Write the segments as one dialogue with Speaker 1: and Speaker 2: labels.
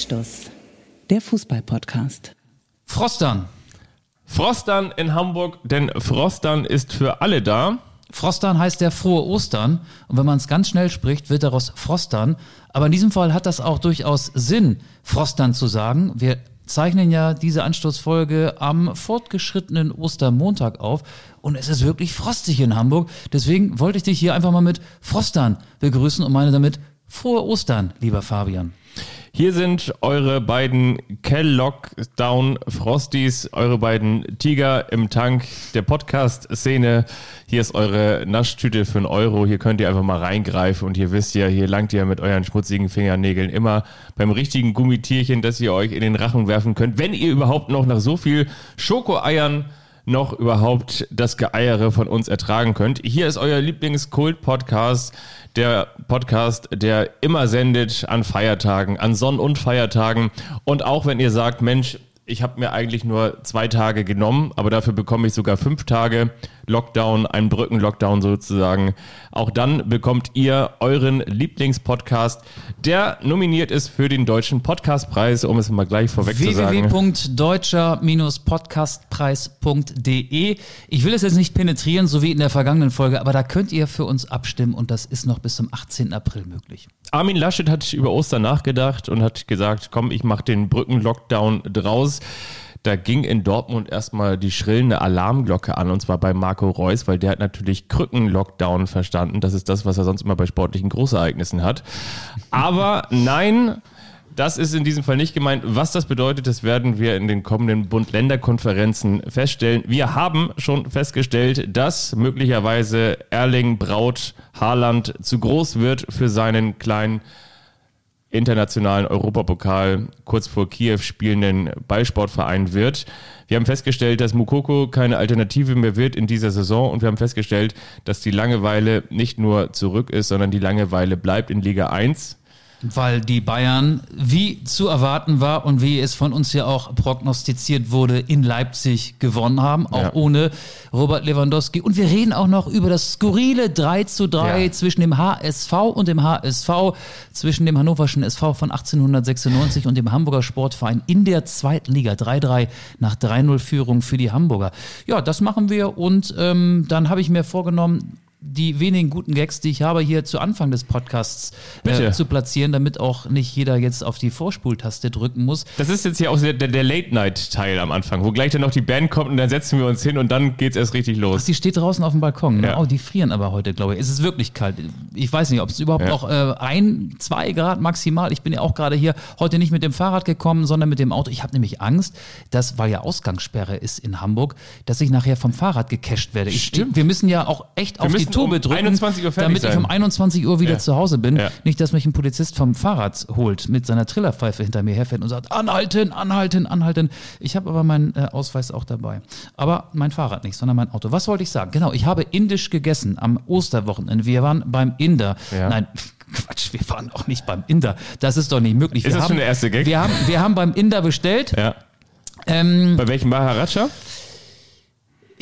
Speaker 1: Anstoß, der Fußball-Podcast.
Speaker 2: Frostern.
Speaker 3: Frostern in Hamburg, denn Frostern ist für alle da.
Speaker 2: Frostern heißt der frohe Ostern. Und wenn man es ganz schnell spricht, wird daraus Frostern. Aber in diesem Fall hat das auch durchaus Sinn, Frostern zu sagen. Wir zeichnen ja diese Anstoßfolge am fortgeschrittenen Ostermontag auf. Und es ist wirklich frostig in Hamburg. Deswegen wollte ich dich hier einfach mal mit Frostern begrüßen und meine damit frohe Ostern, lieber Fabian.
Speaker 3: Hier sind eure beiden Kell-Lockdown Frosties, eure beiden Tiger im Tank der Podcast-Szene. Hier ist eure Naschtüte für einen Euro. Hier könnt ihr einfach mal reingreifen und ihr wisst ja, hier langt ihr mit euren schmutzigen Fingernägeln immer beim richtigen Gummitierchen, das ihr euch in den Rachen werfen könnt, wenn ihr überhaupt noch nach so viel Schokoeiern noch überhaupt das Geeiere von uns ertragen könnt. Hier ist euer Lieblingskult-Podcast, der Podcast, der immer sendet an Feiertagen, an Sonn- und Feiertagen. Und auch wenn ihr sagt, Mensch, ich habe mir eigentlich nur zwei Tage genommen, aber dafür bekomme ich sogar fünf Tage Lockdown, einen Brückenlockdown sozusagen. Auch dann bekommt ihr euren Lieblingspodcast, der nominiert ist für den Deutschen Podcastpreis, um es mal gleich vorweg zu sagen.
Speaker 2: www.deutscher-podcastpreis.de Ich will es jetzt nicht penetrieren, so wie in der vergangenen Folge, aber da könnt ihr für uns abstimmen und das ist noch bis zum 18. April möglich.
Speaker 3: Armin Laschet hat über Ostern nachgedacht und hat gesagt, komm, ich mache den Brückenlockdown draus. Da ging in Dortmund erstmal die schrillende Alarmglocke an, und zwar bei Marco Reus, weil der hat natürlich Krückenlockdown verstanden. Das ist das, was er sonst immer bei sportlichen Großereignissen hat. Aber nein, das ist in diesem Fall nicht gemeint. Was das bedeutet, das werden wir in den kommenden Bund-Länder-Konferenzen feststellen. Wir haben schon festgestellt, dass möglicherweise Erling Braut Haaland zu groß wird für seinen kleinen internationalen Europapokal kurz vor Kiew spielenden Ballsportverein wird. Wir haben festgestellt, dass Mukoko keine Alternative mehr wird in dieser Saison und wir haben festgestellt, dass die Langeweile nicht nur zurück ist, sondern die Langeweile bleibt in Liga 1
Speaker 2: weil die Bayern, wie zu erwarten war und wie es von uns ja auch prognostiziert wurde, in Leipzig gewonnen haben, auch ja. ohne Robert Lewandowski. Und wir reden auch noch über das skurrile 3 zu 3 ja. zwischen dem HSV und dem HSV, zwischen dem hannoverschen SV von 1896 und dem Hamburger Sportverein in der zweiten Liga. 3-3 nach 3-0 Führung für die Hamburger. Ja, das machen wir und ähm, dann habe ich mir vorgenommen, die wenigen guten Gags, die ich habe, hier zu Anfang des Podcasts äh, zu platzieren, damit auch nicht jeder jetzt auf die Vorspultaste drücken muss.
Speaker 3: Das ist jetzt hier auch der, der Late-Night-Teil am Anfang, wo gleich dann noch die Band kommt und dann setzen wir uns hin und dann geht's erst richtig los.
Speaker 2: Ach, die steht draußen auf dem Balkon. Ne? Ja. Oh, die frieren aber heute, glaube ich. Es ist wirklich kalt. Ich weiß nicht, ob es überhaupt ja. noch äh, ein, zwei Grad maximal. Ich bin ja auch gerade hier heute nicht mit dem Fahrrad gekommen, sondern mit dem Auto. Ich habe nämlich Angst, dass, weil ja Ausgangssperre ist in Hamburg, dass ich nachher vom Fahrrad gecasht werde. Ich,
Speaker 3: Stimmt.
Speaker 2: Wir müssen ja auch echt wir auf die Tube um drücken,
Speaker 3: 21 Uhr
Speaker 2: damit
Speaker 3: sein.
Speaker 2: ich um 21 Uhr wieder ja. zu Hause bin. Ja. Nicht, dass mich ein Polizist vom Fahrrad holt, mit seiner Trillerpfeife hinter mir herfährt und sagt, anhalten, anhalten, anhalten. Ich habe aber meinen äh, Ausweis auch dabei. Aber mein Fahrrad nicht, sondern mein Auto. Was wollte ich sagen? Genau, ich habe indisch gegessen am Osterwochenende. Wir waren beim Inder. Ja. Nein, Quatsch, wir waren auch nicht beim Inder. Das ist doch nicht möglich.
Speaker 3: Ist
Speaker 2: wir
Speaker 3: das
Speaker 2: haben,
Speaker 3: schon der erste Gag?
Speaker 2: Wir haben, wir haben beim Inder bestellt.
Speaker 3: Ja. Ähm, Bei welchem Maharaja?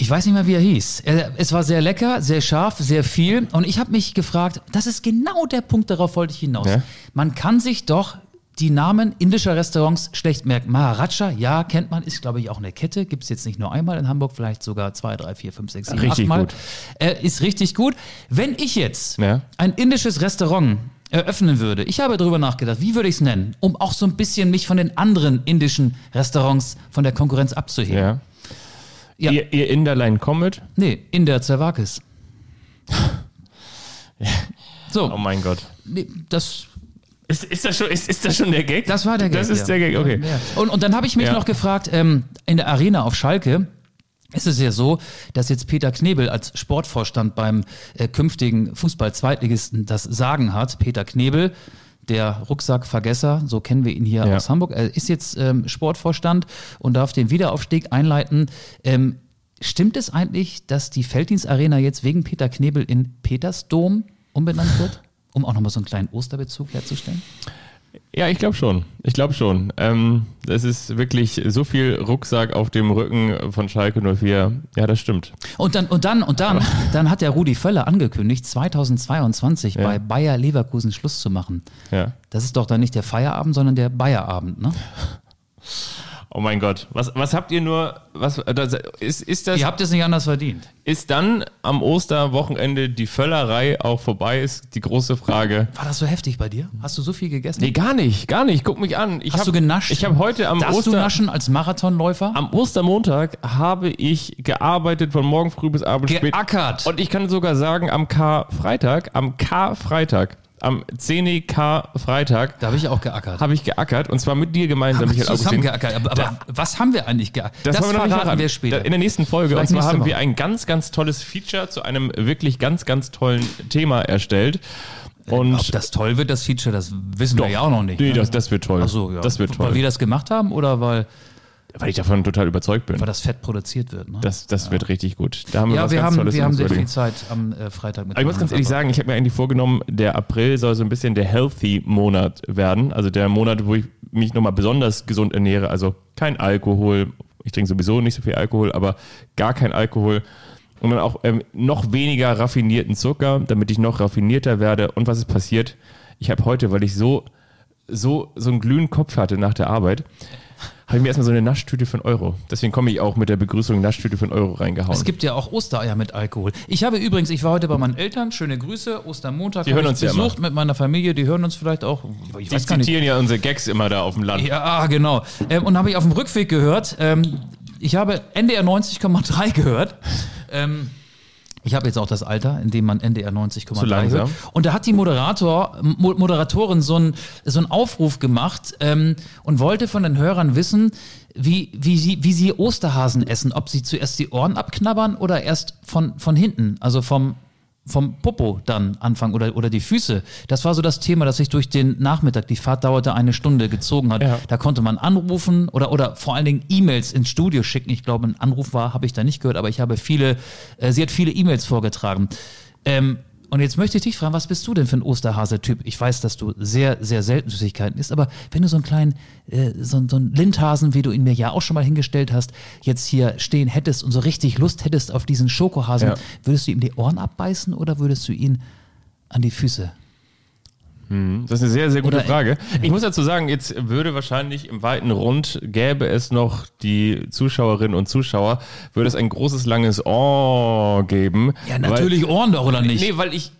Speaker 2: Ich weiß nicht mehr, wie er hieß. Es war sehr lecker, sehr scharf, sehr viel. Und ich habe mich gefragt, das ist genau der Punkt, darauf wollte ich hinaus. Ja. Man kann sich doch die Namen indischer Restaurants schlecht merken. Maharaja, ja, kennt man, ist glaube ich auch eine Kette. Gibt es jetzt nicht nur einmal in Hamburg, vielleicht sogar zwei, drei, vier, fünf, sechs, sieben,
Speaker 3: richtig
Speaker 2: achtmal.
Speaker 3: Gut.
Speaker 2: Äh, ist richtig gut. Wenn ich jetzt ja. ein indisches Restaurant eröffnen würde, ich habe darüber nachgedacht, wie würde ich es nennen, um auch so ein bisschen mich von den anderen indischen Restaurants von der Konkurrenz abzuheben. Ja.
Speaker 3: Ja. Ihr, ihr Inderlein Comet?
Speaker 2: Nee, in der Zerwakis.
Speaker 3: so. Oh mein Gott.
Speaker 2: Nee, das
Speaker 3: ist, ist, das schon, ist, ist das schon der Gag?
Speaker 2: Das war der Gag.
Speaker 3: Das ist ja. der Gag, okay.
Speaker 2: Und, und dann habe ich mich ja. noch gefragt, ähm, in der Arena auf Schalke ist es ja so, dass jetzt Peter Knebel als Sportvorstand beim äh, künftigen Fußball-Zweitligisten das Sagen hat. Peter Knebel, der Rucksackvergesser, so kennen wir ihn hier ja. aus Hamburg. Er ist jetzt ähm, Sportvorstand und darf den Wiederaufstieg einleiten. Ähm, stimmt es eigentlich, dass die Felddienstarena jetzt wegen Peter Knebel in Petersdom umbenannt wird? Um auch nochmal so einen kleinen Osterbezug herzustellen?
Speaker 3: Ja, ich glaube schon. Ich glaube schon. Ähm, es ist wirklich so viel Rucksack auf dem Rücken von Schalke 04. Ja, das stimmt.
Speaker 2: Und dann, und dann, und dann, dann hat der Rudi Völler angekündigt, 2022
Speaker 3: Ja.
Speaker 2: bei Bayer Leverkusen Schluss zu machen.
Speaker 3: Ja.
Speaker 2: Das ist doch dann nicht der Feierabend, sondern der Bayerabend, ne?
Speaker 3: Oh mein Gott. Was, was habt ihr nur, was, das, ist, ist das,
Speaker 2: Ihr habt es nicht anders verdient.
Speaker 3: ist dann am Osterwochenende die Völlerei auch vorbei, ist die große Frage.
Speaker 2: War das so heftig bei dir? Hast du so viel gegessen?
Speaker 3: Nee, gar nicht, gar nicht. Guck mich an. Ich
Speaker 2: Hast
Speaker 3: hab,
Speaker 2: du genascht?
Speaker 3: Ich habe heute am
Speaker 2: Darfst du
Speaker 3: Oster,
Speaker 2: naschen als Marathonläufer?
Speaker 3: am Ostermontag habe ich gearbeitet von morgen früh bis abends spät.
Speaker 2: Geackert.
Speaker 3: Und ich kann sogar sagen, am K-Freitag, am K-Freitag, am 10 K-Freitag
Speaker 2: Da habe ich auch geackert.
Speaker 3: habe ich geackert und zwar mit dir gemeinsam,
Speaker 2: Haben wir
Speaker 3: Michael
Speaker 2: zusammen geackert. Aber, aber was haben wir eigentlich geackert?
Speaker 3: Das, haben wir noch
Speaker 2: verraten
Speaker 3: verraten.
Speaker 2: wir später.
Speaker 3: In der nächsten Folge.
Speaker 2: Vielleicht
Speaker 3: und zwar haben
Speaker 2: Woche.
Speaker 3: wir ein ganz, ganz tolles Feature zu einem wirklich ganz, ganz tollen Thema erstellt. Und
Speaker 2: Ob das toll wird, das Feature, das wissen wir ja auch noch nicht.
Speaker 3: nee,
Speaker 2: ne?
Speaker 3: das, das wird toll.
Speaker 2: Ach so, ja.
Speaker 3: Das wird
Speaker 2: Weil
Speaker 3: toll.
Speaker 2: wir das gemacht haben oder weil,
Speaker 3: Weil ich davon total überzeugt bin.
Speaker 2: weil das Fett produziert wird? Ne?
Speaker 3: Das, das wird richtig gut. Da haben wir
Speaker 2: ja,
Speaker 3: was
Speaker 2: wir
Speaker 3: ganz
Speaker 2: haben,
Speaker 3: Tolles
Speaker 2: wir haben sehr viel. Zeit am äh, Freitag mit
Speaker 3: Aber ich muss ganz ehrlich sagen, ich habe mir eigentlich vorgenommen, der April soll so ein bisschen der Healthy-Monat werden. Also der Monat, wo ich mich nochmal besonders gesund ernähre. Also kein Alkohol. Ich trinke sowieso nicht so viel Alkohol, aber gar kein Alkohol. Und dann auch ähm, noch weniger raffinierten Zucker, damit ich noch raffinierter werde. Und was ist passiert? Ich habe heute, weil ich so, so, so einen glühenden Kopf hatte nach der Arbeit, habe ich mir erstmal so eine Naschtüte einen Euro. Deswegen komme ich auch mit der Begrüßung Naschtüte einen Euro reingehauen.
Speaker 2: Es gibt ja auch Ostereier mit Alkohol. Ich habe übrigens, ich war heute bei meinen Eltern, schöne Grüße, Ostermontag.
Speaker 3: Die hören uns ja
Speaker 2: besucht mit meiner Familie, die hören uns vielleicht auch. Ich
Speaker 3: Die
Speaker 2: weiß gar nicht.
Speaker 3: zitieren ja unsere Gags immer da auf dem Land.
Speaker 2: Ja, genau. Ähm, und habe ich auf dem Rückweg gehört, ähm, ich habe NDR 90,3 gehört. Ähm, ich habe jetzt auch das Alter, in dem man NDR 90,3
Speaker 3: Zu langsam.
Speaker 2: hört. Und da hat die Moderator, Mo Moderatorin so einen so einen Aufruf gemacht ähm, und wollte von den Hörern wissen, wie, wie, sie, wie sie Osterhasen essen. Ob sie zuerst die Ohren abknabbern oder erst von, von hinten, also vom, vom Popo dann anfangen oder, oder die Füße. Das war so das Thema, das sich durch den Nachmittag, die Fahrt dauerte eine Stunde, gezogen hat.
Speaker 3: Ja.
Speaker 2: Da konnte man anrufen oder, oder vor allen Dingen E-Mails ins Studio schicken. Ich glaube, ein Anruf war, habe ich da nicht gehört, aber ich habe viele, äh, sie hat viele E-Mails vorgetragen. Ähm, und jetzt möchte ich dich fragen, was bist du denn für ein Osterhase-Typ? Ich weiß, dass du sehr, sehr selten Süßigkeiten isst, aber wenn du so einen kleinen, äh, so, so einen Lindhasen, wie du ihn mir ja auch schon mal hingestellt hast, jetzt hier stehen hättest und so richtig Lust hättest auf diesen Schokohasen,
Speaker 3: Ja.
Speaker 2: würdest du ihm die Ohren abbeißen oder würdest du ihn an die Füße?
Speaker 3: Das ist eine sehr, sehr gute
Speaker 2: Oder-
Speaker 3: Frage. Ich muss dazu sagen, jetzt würde wahrscheinlich im weiten Rund, gäbe es noch die Zuschauerinnen und Zuschauer, würde es ein großes, langes Oh geben.
Speaker 2: Ja, natürlich Ohren doch, oder
Speaker 3: Weil,
Speaker 2: nicht?
Speaker 3: nee, weil ich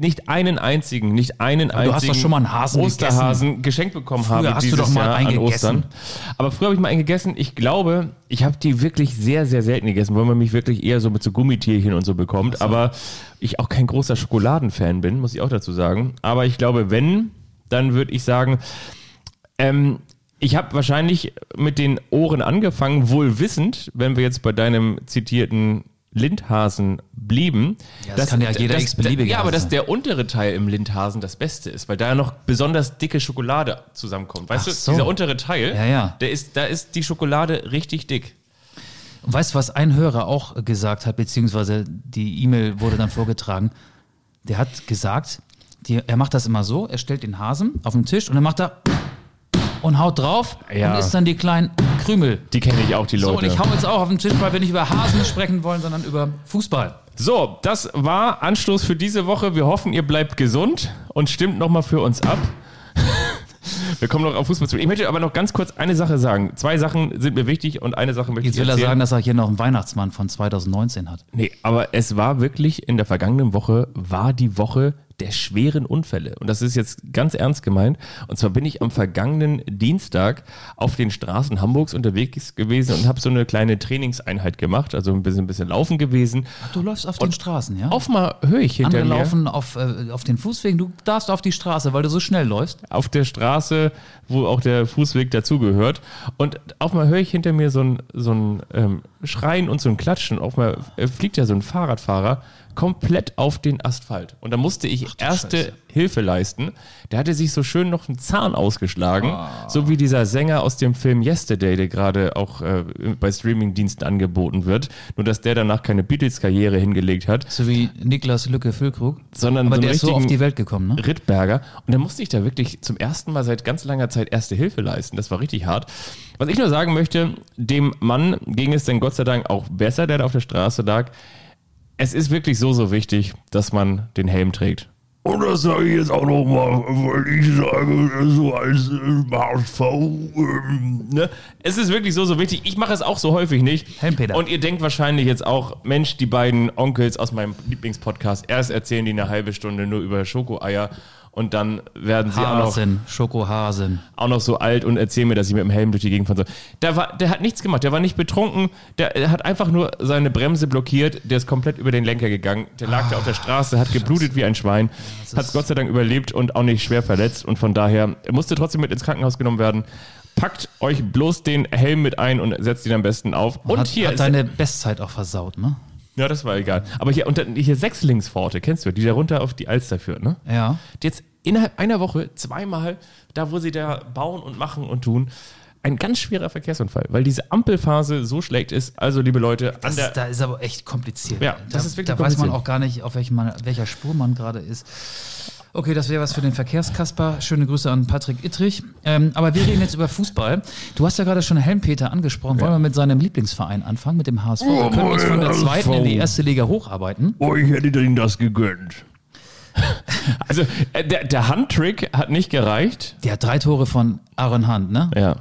Speaker 3: nicht einen einzigen, nicht einen
Speaker 2: du
Speaker 3: einzigen
Speaker 2: hast doch schon mal einen Hasen
Speaker 3: Osterhasen geschenkt bekommen
Speaker 2: Früher
Speaker 3: habe
Speaker 2: hast du doch mal
Speaker 3: Jahr
Speaker 2: einen gegessen.
Speaker 3: Aber früher habe ich mal einen gegessen. Ich glaube, ich habe die wirklich sehr, sehr selten gegessen, weil man mich wirklich eher so mit so Gummitierchen und so bekommt. Aber ich auch kein großer Schokoladenfan bin, muss ich auch dazu sagen. Aber ich glaube, wenn, dann würde ich sagen, ähm, ich habe wahrscheinlich mit den Ohren angefangen, wohl wissend, wenn wir jetzt bei deinem zitierten Lindhasen blieben.
Speaker 2: Ja, das kann ja jeder x-beliebige
Speaker 3: Ja, aber dass der untere Teil im Lindhasen das Beste ist, weil da ja noch besonders dicke Schokolade zusammenkommt. Weißt
Speaker 2: Ach
Speaker 3: du,
Speaker 2: so.
Speaker 3: dieser untere Teil,
Speaker 2: Ja, ja.
Speaker 3: Der ist, da ist die Schokolade richtig dick.
Speaker 2: Und weißt du, was ein Hörer auch gesagt hat, beziehungsweise die E-Mail wurde dann vorgetragen? Der hat gesagt, die, er macht das immer so, er stellt den Hasen auf den Tisch und dann macht er und haut drauf
Speaker 3: Ja.
Speaker 2: und isst dann die kleinen Krümel.
Speaker 3: Die kenne ich auch, die
Speaker 2: So,
Speaker 3: Leute.
Speaker 2: und ich hau jetzt auch auf den Tisch, weil wir nicht über Hasen sprechen wollen, sondern über Fußball.
Speaker 3: So, das war Anstoß für diese Woche. Wir hoffen, ihr bleibt gesund und stimmt nochmal für uns ab. Wir kommen noch auf Fußball zu. Ich möchte aber noch ganz kurz eine Sache sagen. Zwei Sachen sind mir wichtig und eine Sache möchte
Speaker 2: Jetzt
Speaker 3: ich
Speaker 2: will er sagen, dass er hier noch einen Weihnachtsmann von 2019 hat.
Speaker 3: Nee, aber es war wirklich in der vergangenen Woche, war die Woche der schweren Unfälle. Und das ist jetzt ganz ernst gemeint. Und zwar bin ich am vergangenen Dienstag auf den Straßen Hamburgs unterwegs gewesen und habe so eine kleine Trainingseinheit gemacht, also ein bisschen, ein bisschen laufen gewesen.
Speaker 2: Du läufst auf den Straßen, ja?
Speaker 3: Auf mal höre ich hinter
Speaker 2: Andere
Speaker 3: mir
Speaker 2: laufen auf, äh, auf den Fußwegen, du darfst auf die Straße, weil du so schnell läufst.
Speaker 3: auf der Straße, wo auch der Fußweg dazugehört. Und auf mal höre ich hinter mir so ein, so ein ähm, Schreien und so ein Klatschen. Auf mal äh, fliegt ja so ein Fahrradfahrer komplett auf den Asphalt. Und da musste ich erste
Speaker 2: Scheiße.
Speaker 3: Hilfe leisten. Der hatte sich so schön noch einen Zahn ausgeschlagen,
Speaker 2: Ah.
Speaker 3: so wie dieser Sänger aus dem Film Yesterday, der gerade auch äh, bei Streamingdiensten angeboten wird. Nur, dass der danach keine Beatles-Karriere hingelegt hat,
Speaker 2: So wie Niklas Lücke Füllkrug.
Speaker 3: sondern
Speaker 2: Aber
Speaker 3: so
Speaker 2: der ist so auf die Welt gekommen, ne?
Speaker 3: Rittberger. Und da musste ich da wirklich zum ersten Mal seit ganz langer Zeit erste Hilfe leisten. Das war richtig hart. Was ich nur sagen möchte, dem Mann ging es dann Gott sei Dank auch besser, der da auf der Straße lag. Es ist wirklich so, so wichtig, dass man den Helm trägt.
Speaker 4: Und das sage ich jetzt auch nochmal, weil ich sage, so als HSV, ähm,
Speaker 3: Ne? Es ist wirklich so, so wichtig. Ich mache es auch so häufig nicht.
Speaker 2: Helmpeter.
Speaker 3: Und ihr denkt wahrscheinlich jetzt auch, Mensch, die beiden Onkels aus meinem Lieblingspodcast, erst erzählen die eine halbe Stunde nur über Schokoeier und dann werden sie auch noch
Speaker 2: Hasen, Schokohasen.
Speaker 3: auch noch so alt und erzählen mir, dass ich mit dem Helm durch die Gegend fahren soll. Der, war, der hat nichts gemacht, der war nicht betrunken, der, hat einfach nur seine Bremse blockiert, der ist komplett über den Lenker gegangen, der lag da auf der Straße, hat geblutet wie ein Schwein, hat Gott sei Dank überlebt und auch nicht schwer verletzt und von daher er musste trotzdem mit ins Krankenhaus genommen werden. Packt euch bloß den Helm mit ein und setzt ihn am besten auf. Und
Speaker 2: hat,
Speaker 3: hier
Speaker 2: hat deine Bestzeit auch versaut, ne?
Speaker 3: Ja, das war egal. Aber hier, und dann, hier Sechslingspforte, kennst du, die da runter auf die Alster führt, ne?
Speaker 2: Ja.
Speaker 3: jetzt innerhalb einer Woche zweimal, da wo sie da bauen und machen und tun, ein ganz schwerer Verkehrsunfall, weil diese Ampelphase so schlecht ist. Also, liebe Leute,
Speaker 2: Das
Speaker 3: der,
Speaker 2: ist, da ist aber echt kompliziert.
Speaker 3: Ja,
Speaker 2: da,
Speaker 3: das ist wirklich
Speaker 2: Da weiß man
Speaker 3: kompliziert.
Speaker 2: auch gar nicht, auf welchem welcher Spur man gerade ist. Okay, das wäre was für den Verkehrskasper. Schöne Grüße an Patrick Ittrich. Ähm, aber wir reden jetzt über Fußball. Du hast ja gerade schon Helmpeter angesprochen. Wollen wir mit seinem Lieblingsverein anfangen, mit dem HSV? Wir können uns von der zweiten in die erste Liga hocharbeiten.
Speaker 4: euch hätte ihnen das gegönnt.
Speaker 3: also äh, der, der Handtrick hat nicht gereicht.
Speaker 2: Der hat drei Tore von Aaron Hunt, ne?
Speaker 3: Ja.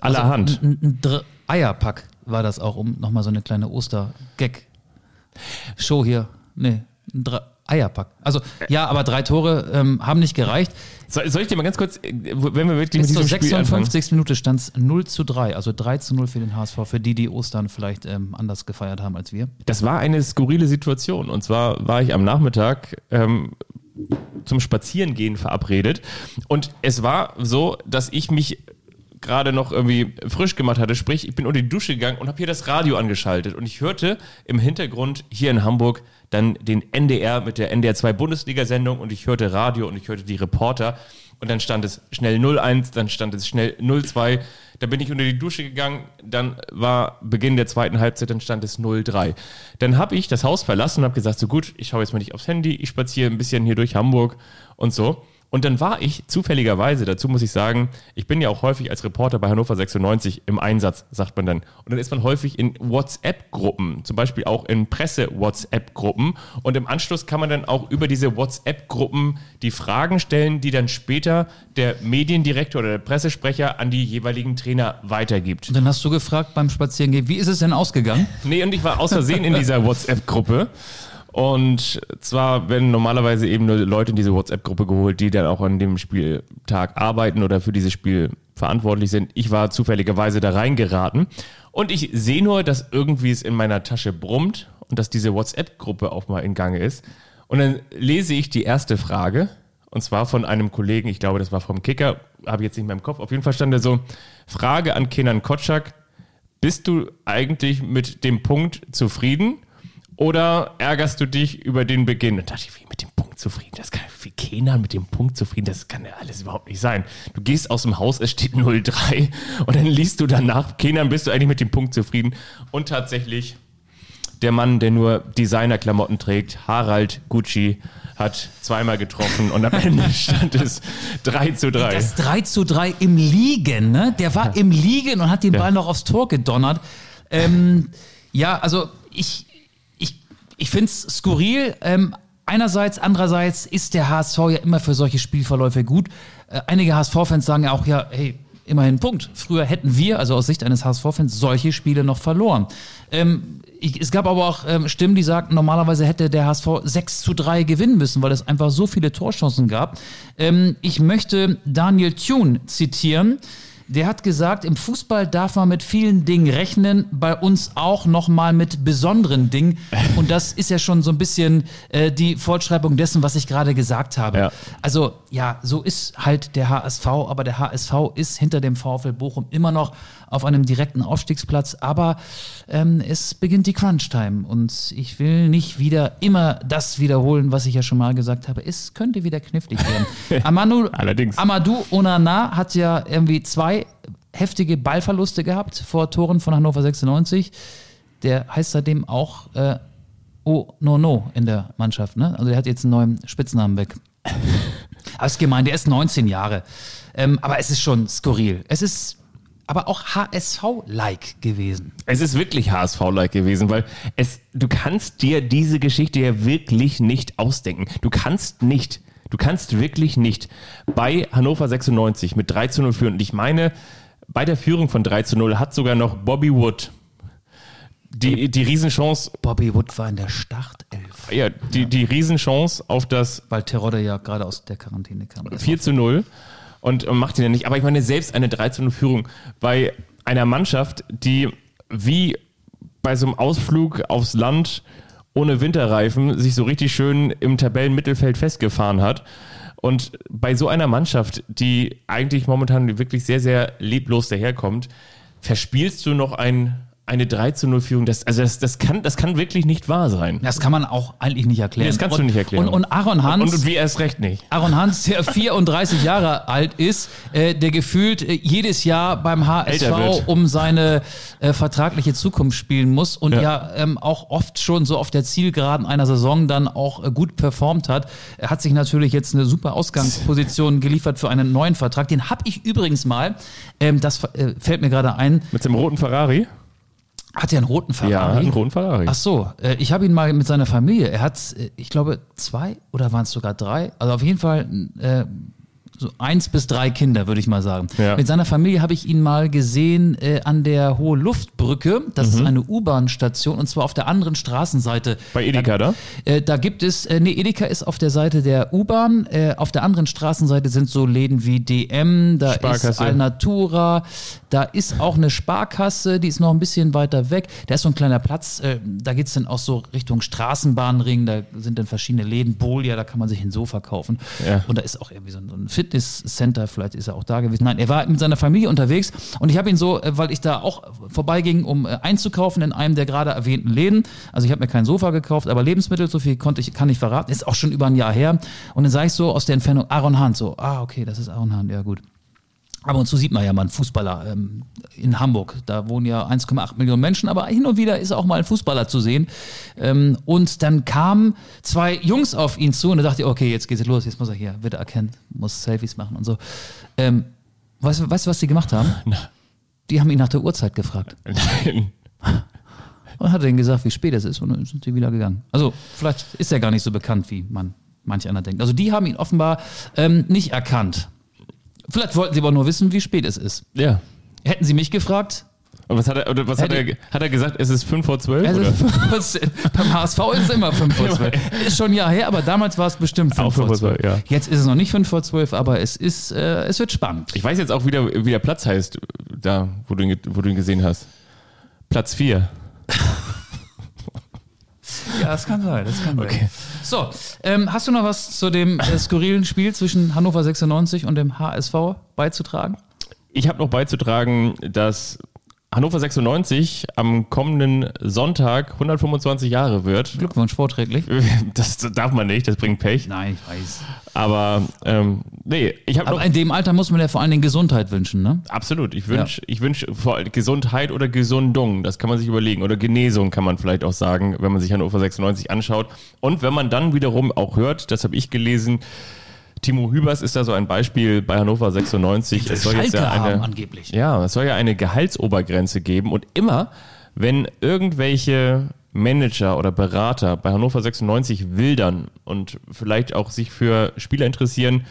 Speaker 3: Allerhand.
Speaker 2: Ein, ein Dr Eierpack war das auch, um nochmal so eine kleine Oster-Gag-Show hier. Nee, ein Dr Eierpack. Also, ja, aber drei Tore ähm, haben nicht gereicht.
Speaker 3: Soll, ich dir mal ganz kurz, äh, wenn wir wirklich
Speaker 2: Bis
Speaker 3: mit
Speaker 2: zur
Speaker 3: diesem Spiel anfangen?
Speaker 2: 56. Minute stand es 0 zu 3, also 3 zu 0 für den HSV, für die, die Ostern vielleicht ähm, anders gefeiert haben als wir.
Speaker 3: Das war eine skurrile Situation. Und zwar war ich am Nachmittag ähm, zum Spazierengehen verabredet. Und es war so, dass ich mich gerade noch irgendwie frisch gemacht hatte. Sprich, ich bin unter die Dusche gegangen und habe hier das Radio angeschaltet. Und ich hörte im Hintergrund hier in Hamburg dann den NDR mit der NDR 2 Bundesliga-Sendung und ich hörte Radio und ich hörte die Reporter. Und dann stand es schnell 0-1, dann stand es schnell 0-2. Da bin ich unter die Dusche gegangen, dann war Beginn der zweiten Halbzeit, dann stand es 0-3. Dann habe ich das Haus verlassen und habe gesagt, so gut, ich schaue jetzt mal nicht aufs Handy, ich spaziere ein bisschen hier durch Hamburg und so. Und dann war ich zufälligerweise, dazu muss ich sagen, ich bin ja auch häufig als Reporter bei Hannover 96 im Einsatz, sagt man dann. Und dann ist man häufig in WhatsApp-Gruppen, zum Beispiel auch in Presse-WhatsApp-Gruppen. Und im Anschluss kann man dann auch über diese WhatsApp-Gruppen die Fragen stellen, die dann später der Mediendirektor oder der Pressesprecher an die jeweiligen Trainer weitergibt.
Speaker 2: Und dann hast du gefragt beim Spazierengehen, wie ist es denn ausgegangen?
Speaker 3: Nee, und ich war aus Versehen in dieser WhatsApp-Gruppe. Und zwar werden normalerweise eben nur Leute in diese WhatsApp-Gruppe geholt, die dann auch an dem Spieltag arbeiten oder für dieses Spiel verantwortlich sind. Ich war zufälligerweise da reingeraten und ich sehe nur, dass irgendwie es in meiner Tasche brummt und dass diese WhatsApp-Gruppe auch mal in Gange ist. Und dann lese ich die erste Frage und zwar von einem Kollegen, ich glaube, das war vom Kicker, habe ich jetzt nicht mehr im Kopf. Auf jeden Fall stand da so: Frage an Kenan Kotschak, bist du eigentlich mit dem Punkt zufrieden oder ärgerst du dich über den Beginn? Und dachte ich, wie mit dem Punkt zufrieden? Das kann wie Kenan mit dem Punkt zufrieden, das kann ja alles überhaupt nicht sein. Du gehst aus dem Haus, es steht 0-3 und dann liest du danach, Kenan, bist du eigentlich mit dem Punkt zufrieden? Und tatsächlich, der Mann, der nur Designerklamotten trägt, Harald Gucci, hat zweimal getroffen und am Ende stand es 3 zu 3.
Speaker 2: Das 3 zu 3 im Liegen, ne? Der war im Liegen und hat den Ball noch aufs Tor gedonnert. Ähm, ja, also ich, ich, finde es skurril. Ähm, einerseits, andererseits ist der HSV ja immer für solche Spielverläufe gut. Äh, einige HSV-Fans sagen ja auch, ja, hey, immerhin Punkt. Früher hätten wir, also aus Sicht eines HSV-Fans, solche Spiele noch verloren. Ähm, ich, es gab aber auch ähm, Stimmen, die sagten, normalerweise hätte der HSV 6 zu 3 gewinnen müssen, weil es einfach so viele Torchancen gab. Ähm, ich möchte Daniel Thune zitieren. Der hat gesagt, im Fußball darf man mit vielen Dingen rechnen, bei uns auch nochmal mit besonderen Dingen. Und das ist ja schon so ein bisschen äh, die Fortschreibung dessen, was ich gerade gesagt habe.
Speaker 3: Ja.
Speaker 2: Also ja, so ist halt der HSV, aber der HSV ist hinter dem VfL Bochum immer noch auf einem direkten Aufstiegsplatz. Aber ähm, es beginnt die Crunch-Time und ich will nicht wieder immer das wiederholen, was ich ja schon mal gesagt habe. Es könnte wieder knifflig werden. Amanu,
Speaker 3: Allerdings.
Speaker 2: Amadou Onana hat ja irgendwie zwei heftige Ballverluste gehabt vor Toren von Hannover 96. Der heißt seitdem auch äh, Oh No No in der Mannschaft. Ne? Also der hat jetzt einen neuen Spitznamen weg. Aber ist gemein, der ist 19 Jahre. Ähm, aber es ist schon skurril. Es ist aber auch HSV-like gewesen.
Speaker 3: Es ist wirklich HSV-like gewesen, weil es, du kannst dir diese Geschichte ja wirklich nicht ausdenken. Du kannst nicht, du kannst wirklich nicht bei Hannover 96 mit 3 zu 0 führen. Und ich meine, bei der Führung von 3 zu 0 hat sogar noch Bobby Wood die, die Riesenchance,
Speaker 2: Bobby Wood war in der Startelf,
Speaker 3: ja, die, die Riesenchance auf das
Speaker 2: weil Terodde ja gerade aus der Quarantäne kam.
Speaker 3: 4 zu 0 und macht ihn ja nicht. Aber ich meine, selbst eine 3 zu 0 Führung bei einer Mannschaft, die wie bei so einem Ausflug aufs Land ohne Winterreifen sich so richtig schön im Tabellenmittelfeld festgefahren hat. Und bei so einer Mannschaft, die eigentlich momentan wirklich sehr, sehr leblos daherkommt, verspielst du noch ein, eine 3 zu 0 Führung. Das, also das, das, kann, das kann wirklich nicht wahr sein.
Speaker 2: Das kann man auch eigentlich nicht erklären.
Speaker 3: Nee, das kannst du
Speaker 2: und,
Speaker 3: nicht erklären.
Speaker 2: Und, und Aaron Hans.
Speaker 3: Und, und wie erst recht nicht.
Speaker 2: Aaron Hans, der 34 Jahre alt ist, äh, der gefühlt äh, jedes Jahr beim HSV um seine äh, vertragliche Zukunft spielen muss und ja,
Speaker 3: Ja.
Speaker 2: ähm, auch oft schon so auf der Zielgeraden einer Saison dann auch äh, gut performt hat. Er hat sich natürlich jetzt eine super Ausgangsposition geliefert für einen neuen Vertrag. Den habe ich übrigens mal, ähm, das äh, fällt mir gerade ein,
Speaker 3: Mit seinem roten Ferrari?
Speaker 2: Hat er einen roten Ferrari?
Speaker 3: Ja, einen roten Ferrari.
Speaker 2: Ach so, äh, ich habe ihn mal mit seiner Familie. Er hat, äh, ich glaube, zwei oder waren es sogar drei? Also auf jeden Fall äh, so eins bis drei Kinder, würde ich mal sagen.
Speaker 3: Ja.
Speaker 2: Mit seiner Familie habe ich ihn mal gesehen äh, an der Hohe Luftbrücke. Das ist eine U-Bahn-Station und zwar auf der anderen Straßenseite.
Speaker 3: Mhm. Bei Edeka, da?
Speaker 2: Äh, da gibt es, äh, nee, Edeka ist auf der Seite der U-Bahn. Äh, auf der anderen Straßenseite sind so Läden wie DM, da ist. Alnatura, da ist auch eine Sparkasse, die ist noch ein bisschen weiter weg. Da ist so ein kleiner Platz, äh, da geht's dann auch so Richtung Straßenbahnring, da sind dann verschiedene Läden, Bolia, da kann man sich ein Sofa kaufen.
Speaker 3: Ja.
Speaker 2: Und da ist auch irgendwie so ein, so ein Fitnesscenter, vielleicht ist er auch da gewesen. Nein, er war mit seiner Familie unterwegs und ich habe ihn so, äh, weil ich da auch vorbeiging, um äh, einzukaufen in einem der gerade erwähnten Läden. Also ich habe mir kein Sofa gekauft, aber Lebensmittel, so viel konnte ich, kann ich verraten, ist auch schon über ein Jahr her. Und dann sage ich so aus der Entfernung, Aaron Hahn, so, ah, okay, das ist Aaron Hahn, ja gut. Aber und so sieht man ja mal einen Fußballer ähm, in Hamburg. Da wohnen ja 1,8 Millionen Menschen, aber hin und wieder ist auch mal ein Fußballer zu sehen. Ähm, und dann kamen zwei Jungs auf ihn zu und er dachte, okay, jetzt geht's los, jetzt muss er hier wieder erkennen, muss Selfies machen und so. Ähm, weißt, du- weißt was die gemacht haben? Die haben ihn nach der Uhrzeit gefragt.
Speaker 3: Nein.
Speaker 2: Und hat denen gesagt, wie spät es ist und dann sind sie wieder gegangen. Also vielleicht ist er gar nicht so bekannt, wie man manch einer denkt. Also die haben ihn offenbar ähm, nicht erkannt. Vielleicht wollten sie aber nur wissen, wie spät es ist.
Speaker 3: Ja.
Speaker 2: Hätten sie mich gefragt,
Speaker 3: Und was hat er, oder was hat er,
Speaker 2: Hätte-
Speaker 3: hat er gesagt? Es ist 5 vor 12?
Speaker 2: also
Speaker 3: oder?
Speaker 2: 5 vor 10. beim HSV ist es immer 5 vor 12. Ist schon ein Jahr her, aber damals war es bestimmt 5
Speaker 3: Auch
Speaker 2: vor
Speaker 3: 5 vor
Speaker 2: 12.
Speaker 3: 12, ja.
Speaker 2: Jetzt ist es noch nicht 5 vor 12, aber es ist, äh, es wird spannend.
Speaker 3: Ich weiß jetzt auch wieder, wie der Platz heißt, da, wo du ihn, wo du ihn gesehen hast. Platz 4.
Speaker 2: Ja, das kann sein, das kann sein. So, ähm, hast du noch was zu dem äh, skurrilen Spiel zwischen Hannover 96 und dem HSV beizutragen?
Speaker 3: Ich habe noch beizutragen, dass Hannover 96 am kommenden Sonntag 125 Jahre wird.
Speaker 2: Glückwunsch vorträglich.
Speaker 3: Das darf man nicht, das bringt Pech.
Speaker 2: Nein, ich weiß.
Speaker 3: Aber ähm, nee, ich habe
Speaker 2: Aber in dem Alter muss man ja vor allen Dingen Gesundheit wünschen, ne?
Speaker 3: Absolut. Ich wünsche ich wünsch vor allem Gesundheit oder Gesundung. Das kann man sich überlegen. Oder Genesung kann man vielleicht auch sagen, wenn man sich Hannover 96 anschaut. Und wenn man dann wiederum auch hört, das habe ich gelesen, Timo Hübers ist da so ein Beispiel bei Hannover 96. Es soll jetzt ja eine,
Speaker 2: angeblich.
Speaker 3: ja, es soll ja eine Gehaltsobergrenze geben. Und immer, wenn irgendwelche Manager oder Berater bei Hannover 96 wildern und vielleicht auch sich für Spieler interessieren,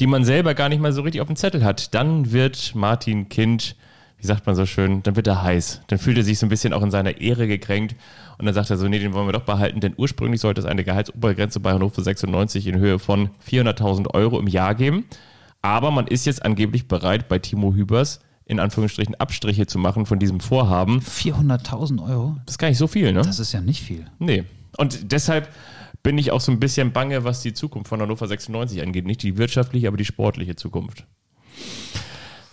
Speaker 3: die man selber gar nicht mal so richtig auf dem Zettel hat, dann wird Martin Kind, wie sagt man so schön, dann wird er heiß. Dann fühlt er sich so ein bisschen auch in seiner Ehre gekränkt und dann sagt er so, nee, den wollen wir doch behalten, denn ursprünglich sollte es eine Gehaltsobergrenze bei Hannover 96 in Höhe von 400.000 Euro im Jahr geben. Aber man ist jetzt angeblich bereit, bei Timo Hübers in Anführungsstrichen Abstriche zu machen von diesem Vorhaben.
Speaker 2: 400.000 Euro?
Speaker 3: Das ist gar nicht so viel, ne?
Speaker 2: Das ist ja nicht viel.
Speaker 3: Nee. Und deshalb bin ich auch so ein bisschen bange, was die Zukunft von Hannover 96 angeht. Nicht die wirtschaftliche, aber die sportliche Zukunft.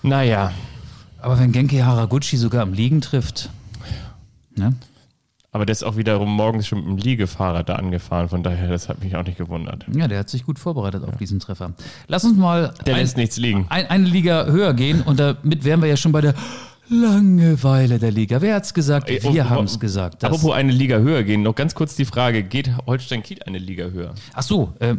Speaker 3: Naja,
Speaker 2: Aber wenn Genki Haraguchi sogar am Liegen trifft, ne?
Speaker 3: aber der ist auch wiederum morgens schon mit dem Liegefahrrad da angefahren. Von daher, das hat mich auch nicht gewundert.
Speaker 2: Ja, der hat sich gut vorbereitet auf diesen Treffer. Lass uns mal
Speaker 3: Der
Speaker 2: ein,
Speaker 3: lässt nichts liegen.
Speaker 2: ein, eine Liga höher gehen und damit wären wir ja schon bei der Langeweile der Liga. Wer hat's gesagt?
Speaker 3: Wo-
Speaker 2: Wir
Speaker 3: wo-
Speaker 2: haben es gesagt.
Speaker 3: Apropos eine Liga höher gehen, noch ganz kurz die Frage, geht Holstein Kiel eine Liga höher?
Speaker 2: Ach so, äh,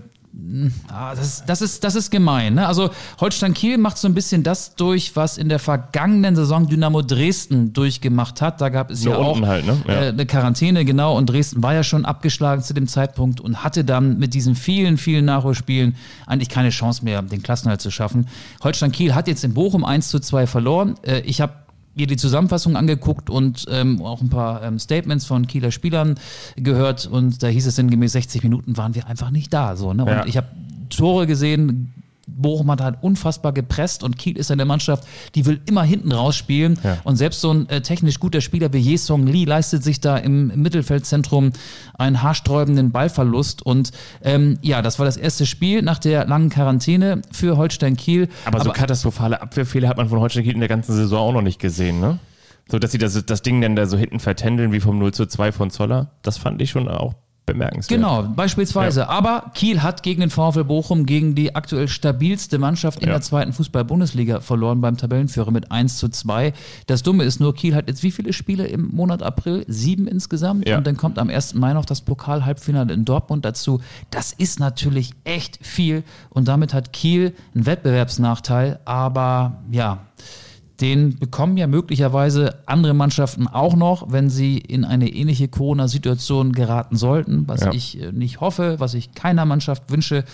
Speaker 2: ah, das, ist- das, ist, das ist gemein. Ne? Also Holstein Kiel macht so ein bisschen das durch, was in der vergangenen Saison Dynamo Dresden durchgemacht hat. Da gab es
Speaker 3: Nur
Speaker 2: ja auch
Speaker 3: halt, ne? Ja.
Speaker 2: äh, eine Quarantäne, genau. Und Dresden war ja schon abgeschlagen zu dem Zeitpunkt und hatte dann mit diesen vielen, vielen Nachholspielen eigentlich keine Chance mehr, den Klassenhalt zu schaffen. Holstein Kiel hat jetzt in Bochum 1 zu 2 verloren. Äh, ich habe mir die Zusammenfassung angeguckt und ähm, auch ein paar ähm, Statements von Kieler Spielern gehört und da hieß es sinngemäß 60 Minuten waren wir einfach nicht da. So, ne? Und
Speaker 3: Ja.
Speaker 2: ich habe Tore gesehen, Bochum hat halt unfassbar gepresst und Kiel ist eine Mannschaft, die will immer hinten rausspielen.
Speaker 3: Ja.
Speaker 2: Und selbst so ein äh, technisch guter Spieler wie Jesong Lee leistet sich da im, Mittelfeldzentrum einen haarsträubenden Ballverlust. Und ähm, ja, das war das erste Spiel nach der langen Quarantäne für Holstein Kiel.
Speaker 3: Aber, so katastrophale Abwehrfehler hat man von Holstein Kiel in der ganzen Saison auch noch nicht gesehen, ne? So, dass sie das, das Ding dann da so hinten vertändeln wie vom 0 zu 2 von Zoller, das fand ich schon auch bemerkenswert.
Speaker 2: Genau, beispielsweise. Aber Kiel hat gegen den VfL Bochum, gegen die aktuell stabilste Mannschaft in
Speaker 3: Ja.
Speaker 2: der zweiten Fußball-Bundesliga verloren beim Tabellenführer mit 1 zu 2. Das Dumme ist nur, Kiel hat jetzt wie viele Spiele im Monat April? Sieben insgesamt.
Speaker 3: Ja.
Speaker 2: Und dann kommt am 1. Mai noch das Pokal-Halbfinale in Dortmund dazu. Das ist natürlich echt viel. Und damit hat Kiel einen Wettbewerbsnachteil. Aber ja, den bekommen ja möglicherweise andere Mannschaften auch noch, wenn sie in eine ähnliche Corona-Situation geraten sollten, was
Speaker 3: Ja.
Speaker 2: ich äh, nicht hoffe, was ich keiner Mannschaft wünsche.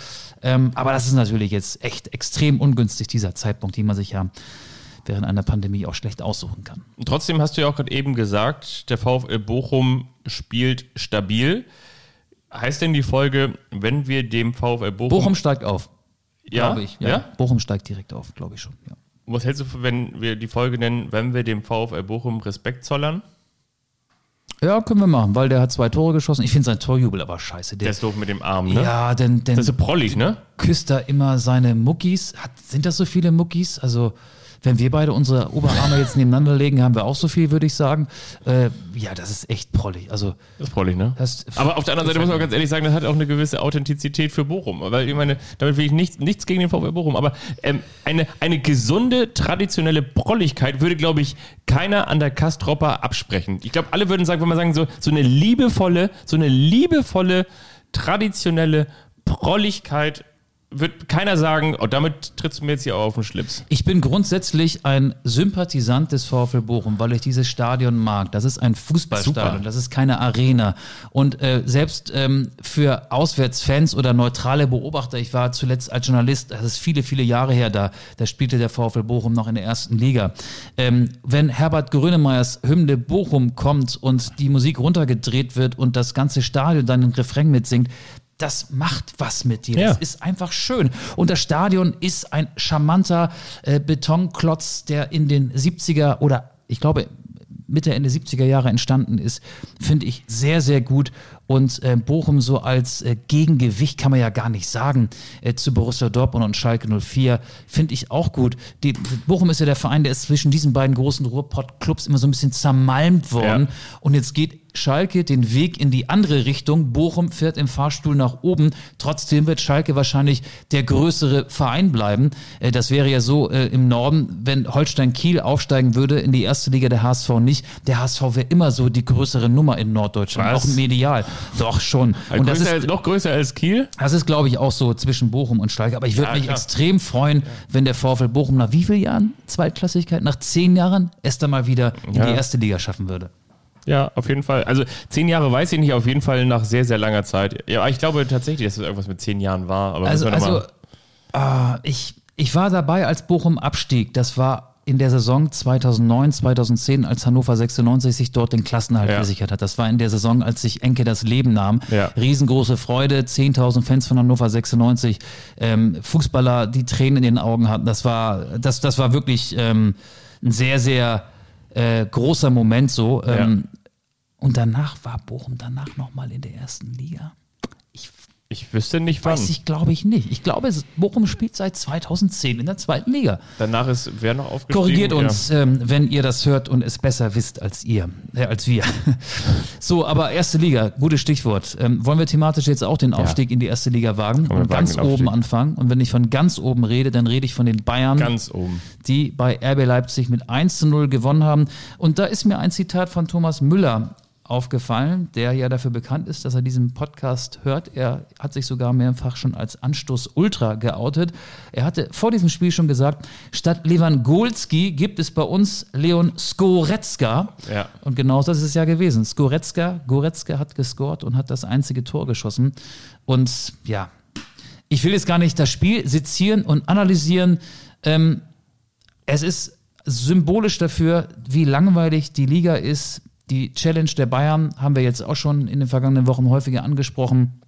Speaker 2: Ähm, aber das ist natürlich jetzt echt extrem ungünstig, dieser Zeitpunkt, den man sich ja während einer Pandemie auch schlecht aussuchen kann.
Speaker 3: Und trotzdem hast du ja auch gerade eben gesagt, der VfL Bochum spielt stabil. Heißt denn die Folge, wenn wir dem VfL Bochum.
Speaker 2: Bochum steigt auf,
Speaker 3: ja?
Speaker 2: glaube ich.
Speaker 3: Ja?
Speaker 2: Bochum steigt direkt auf, glaube ich schon. Ja.
Speaker 3: Was hältst du, wenn wir die Folge nennen, wenn wir dem VfL Bochum Respekt zollern?
Speaker 2: ja, können wir machen, weil der hat zwei Tore geschossen. Ich finde sein Torjubel aber scheiße.
Speaker 3: Der
Speaker 2: Der,
Speaker 3: ist doof mit dem Arm, ne?
Speaker 2: ja, denn, denn
Speaker 3: Das ist so prollig, ne?
Speaker 2: küsst da immer seine Muckis. Hat, sind das so viele Muckis? Also, wenn wir beide unsere Oberarme jetzt nebeneinander legen, haben wir auch so viel, würde ich sagen. Äh, ja, das ist echt prollig. Also,
Speaker 3: Das ist prollig, ne? Aber auf der anderen Seite muss man ganz ehrlich sagen, das hat auch eine gewisse Authentizität für Bochum. Weil ich meine, damit will ich nichts, nichts gegen den VfL Bochum, aber ähm, eine, eine gesunde, traditionelle Prolligkeit würde, glaube ich, keiner an der Kastropper absprechen. Ich glaube, alle würden sagen, wenn man sagen, so, so eine liebevolle, so eine liebevolle, traditionelle Prolligkeit wird keiner sagen, oh, damit trittst du mir jetzt hier auf den Schlips.
Speaker 2: Ich bin grundsätzlich ein Sympathisant des VfL Bochum, weil ich dieses Stadion mag. Das ist ein Fußballstadion,
Speaker 3: Super.
Speaker 2: das ist keine Arena. Und äh, selbst ähm, für Auswärtsfans oder neutrale Beobachter, ich war zuletzt als Journalist, das ist viele, viele Jahre her, da, da spielte der VfL Bochum noch in der ersten Liga. Ähm, wenn Herbert Grönemeyers Hymne Bochum kommt und die Musik runtergedreht wird und das ganze Stadion dann den Refrain mitsingt, das macht was mit dir.
Speaker 3: Ja.
Speaker 2: Das ist einfach schön. Und das Stadion ist ein charmanter äh, Betonklotz, der in den 70er oder ich glaube Mitte, Ende 70er Jahre entstanden ist, finde ich sehr, sehr gut. Und äh, Bochum so als äh, Gegengewicht kann man ja gar nicht sagen äh, zu Borussia Dortmund und Schalke 04 finde ich auch gut. Die, Bochum ist ja der Verein, der ist zwischen diesen beiden großen Ruhrpott-Clubs immer so ein bisschen zermalmt worden.
Speaker 3: Ja.
Speaker 2: Und jetzt geht Schalke den Weg in die andere Richtung. Bochum fährt im Fahrstuhl nach oben. Trotzdem wird Schalke wahrscheinlich der größere Verein bleiben. Äh, Das wäre ja so äh, im Norden, wenn Holstein Kiel aufsteigen würde in die erste Liga, der HSV nicht. Der HSV wäre immer so die größere Nummer in Norddeutschland,
Speaker 3: Was?
Speaker 2: auch medial. Doch schon. Und das ist,
Speaker 3: als, noch größer als Kiel?
Speaker 2: das ist, glaube ich, auch so zwischen Bochum und Schalke. Aber ich würde
Speaker 3: Ja,
Speaker 2: mich
Speaker 3: klar.
Speaker 2: extrem freuen, wenn der VfL Bochum nach wie vielen Jahren Zweitklassigkeit, nach zehn Jahren, erst einmal wieder in
Speaker 3: Ja.
Speaker 2: die erste Liga schaffen würde.
Speaker 3: Ja, auf jeden Fall. Also zehn Jahre weiß ich nicht, auf jeden Fall nach sehr, sehr langer Zeit. Ja, ich glaube tatsächlich, dass es irgendwas mit zehn Jahren war. Aber
Speaker 2: Also, also ah, ich, ich war dabei, als Bochum abstieg. Das war in der Saison 2009, 2010, als Hannover 96 sich dort den Klassenerhalt
Speaker 3: Ja.
Speaker 2: gesichert hat. Das war in der Saison, als sich Enke das Leben nahm.
Speaker 3: Ja.
Speaker 2: Riesengroße Freude, 10.000 Fans von Hannover 96, ähm, Fußballer, die Tränen in den Augen hatten. Das war, das, das war wirklich ähm, ein sehr, sehr äh, großer Moment so. Ähm, Und danach war Bochum danach nochmal in der ersten Liga.
Speaker 3: Ich wüsste nicht wann.
Speaker 2: Weiß ich, glaube ich nicht. Ich glaube, Bochum spielt seit 2010 in der zweiten Liga.
Speaker 3: Danach ist wer noch aufgestiegen?
Speaker 2: Korrigiert
Speaker 3: Ja.
Speaker 2: uns, ähm, wenn ihr das hört und es besser wisst als ihr, äh, als wir. so, aber erste Liga, gutes Stichwort. Ähm, wollen wir thematisch jetzt auch den Aufstieg in die erste Liga wagen und ganz oben anfangen? Und wenn ich von ganz oben rede, dann rede ich von den Bayern,
Speaker 3: Ganz oben.
Speaker 2: die bei RB Leipzig mit 1 zu 0 gewonnen haben. Und da ist mir ein Zitat von Thomas Müller aufgefallen, der ja dafür bekannt ist, dass er diesen Podcast hört. Er hat sich sogar mehrfach schon als Anstoß Ultra geoutet. Er hatte vor diesem Spiel schon gesagt, statt Lewandowski gibt es bei uns Leon Skoretzka.
Speaker 3: Ja.
Speaker 2: Und genau das ist es ja gewesen. Skoretzka, Goretzka hat gescored und hat das einzige Tor geschossen. Und ja, ich will jetzt gar nicht das Spiel sezieren und analysieren. Ähm, es ist symbolisch dafür, wie langweilig die Liga ist. Die Challenge der Bayern haben wir jetzt auch schon in den vergangenen Wochen häufiger angesprochen.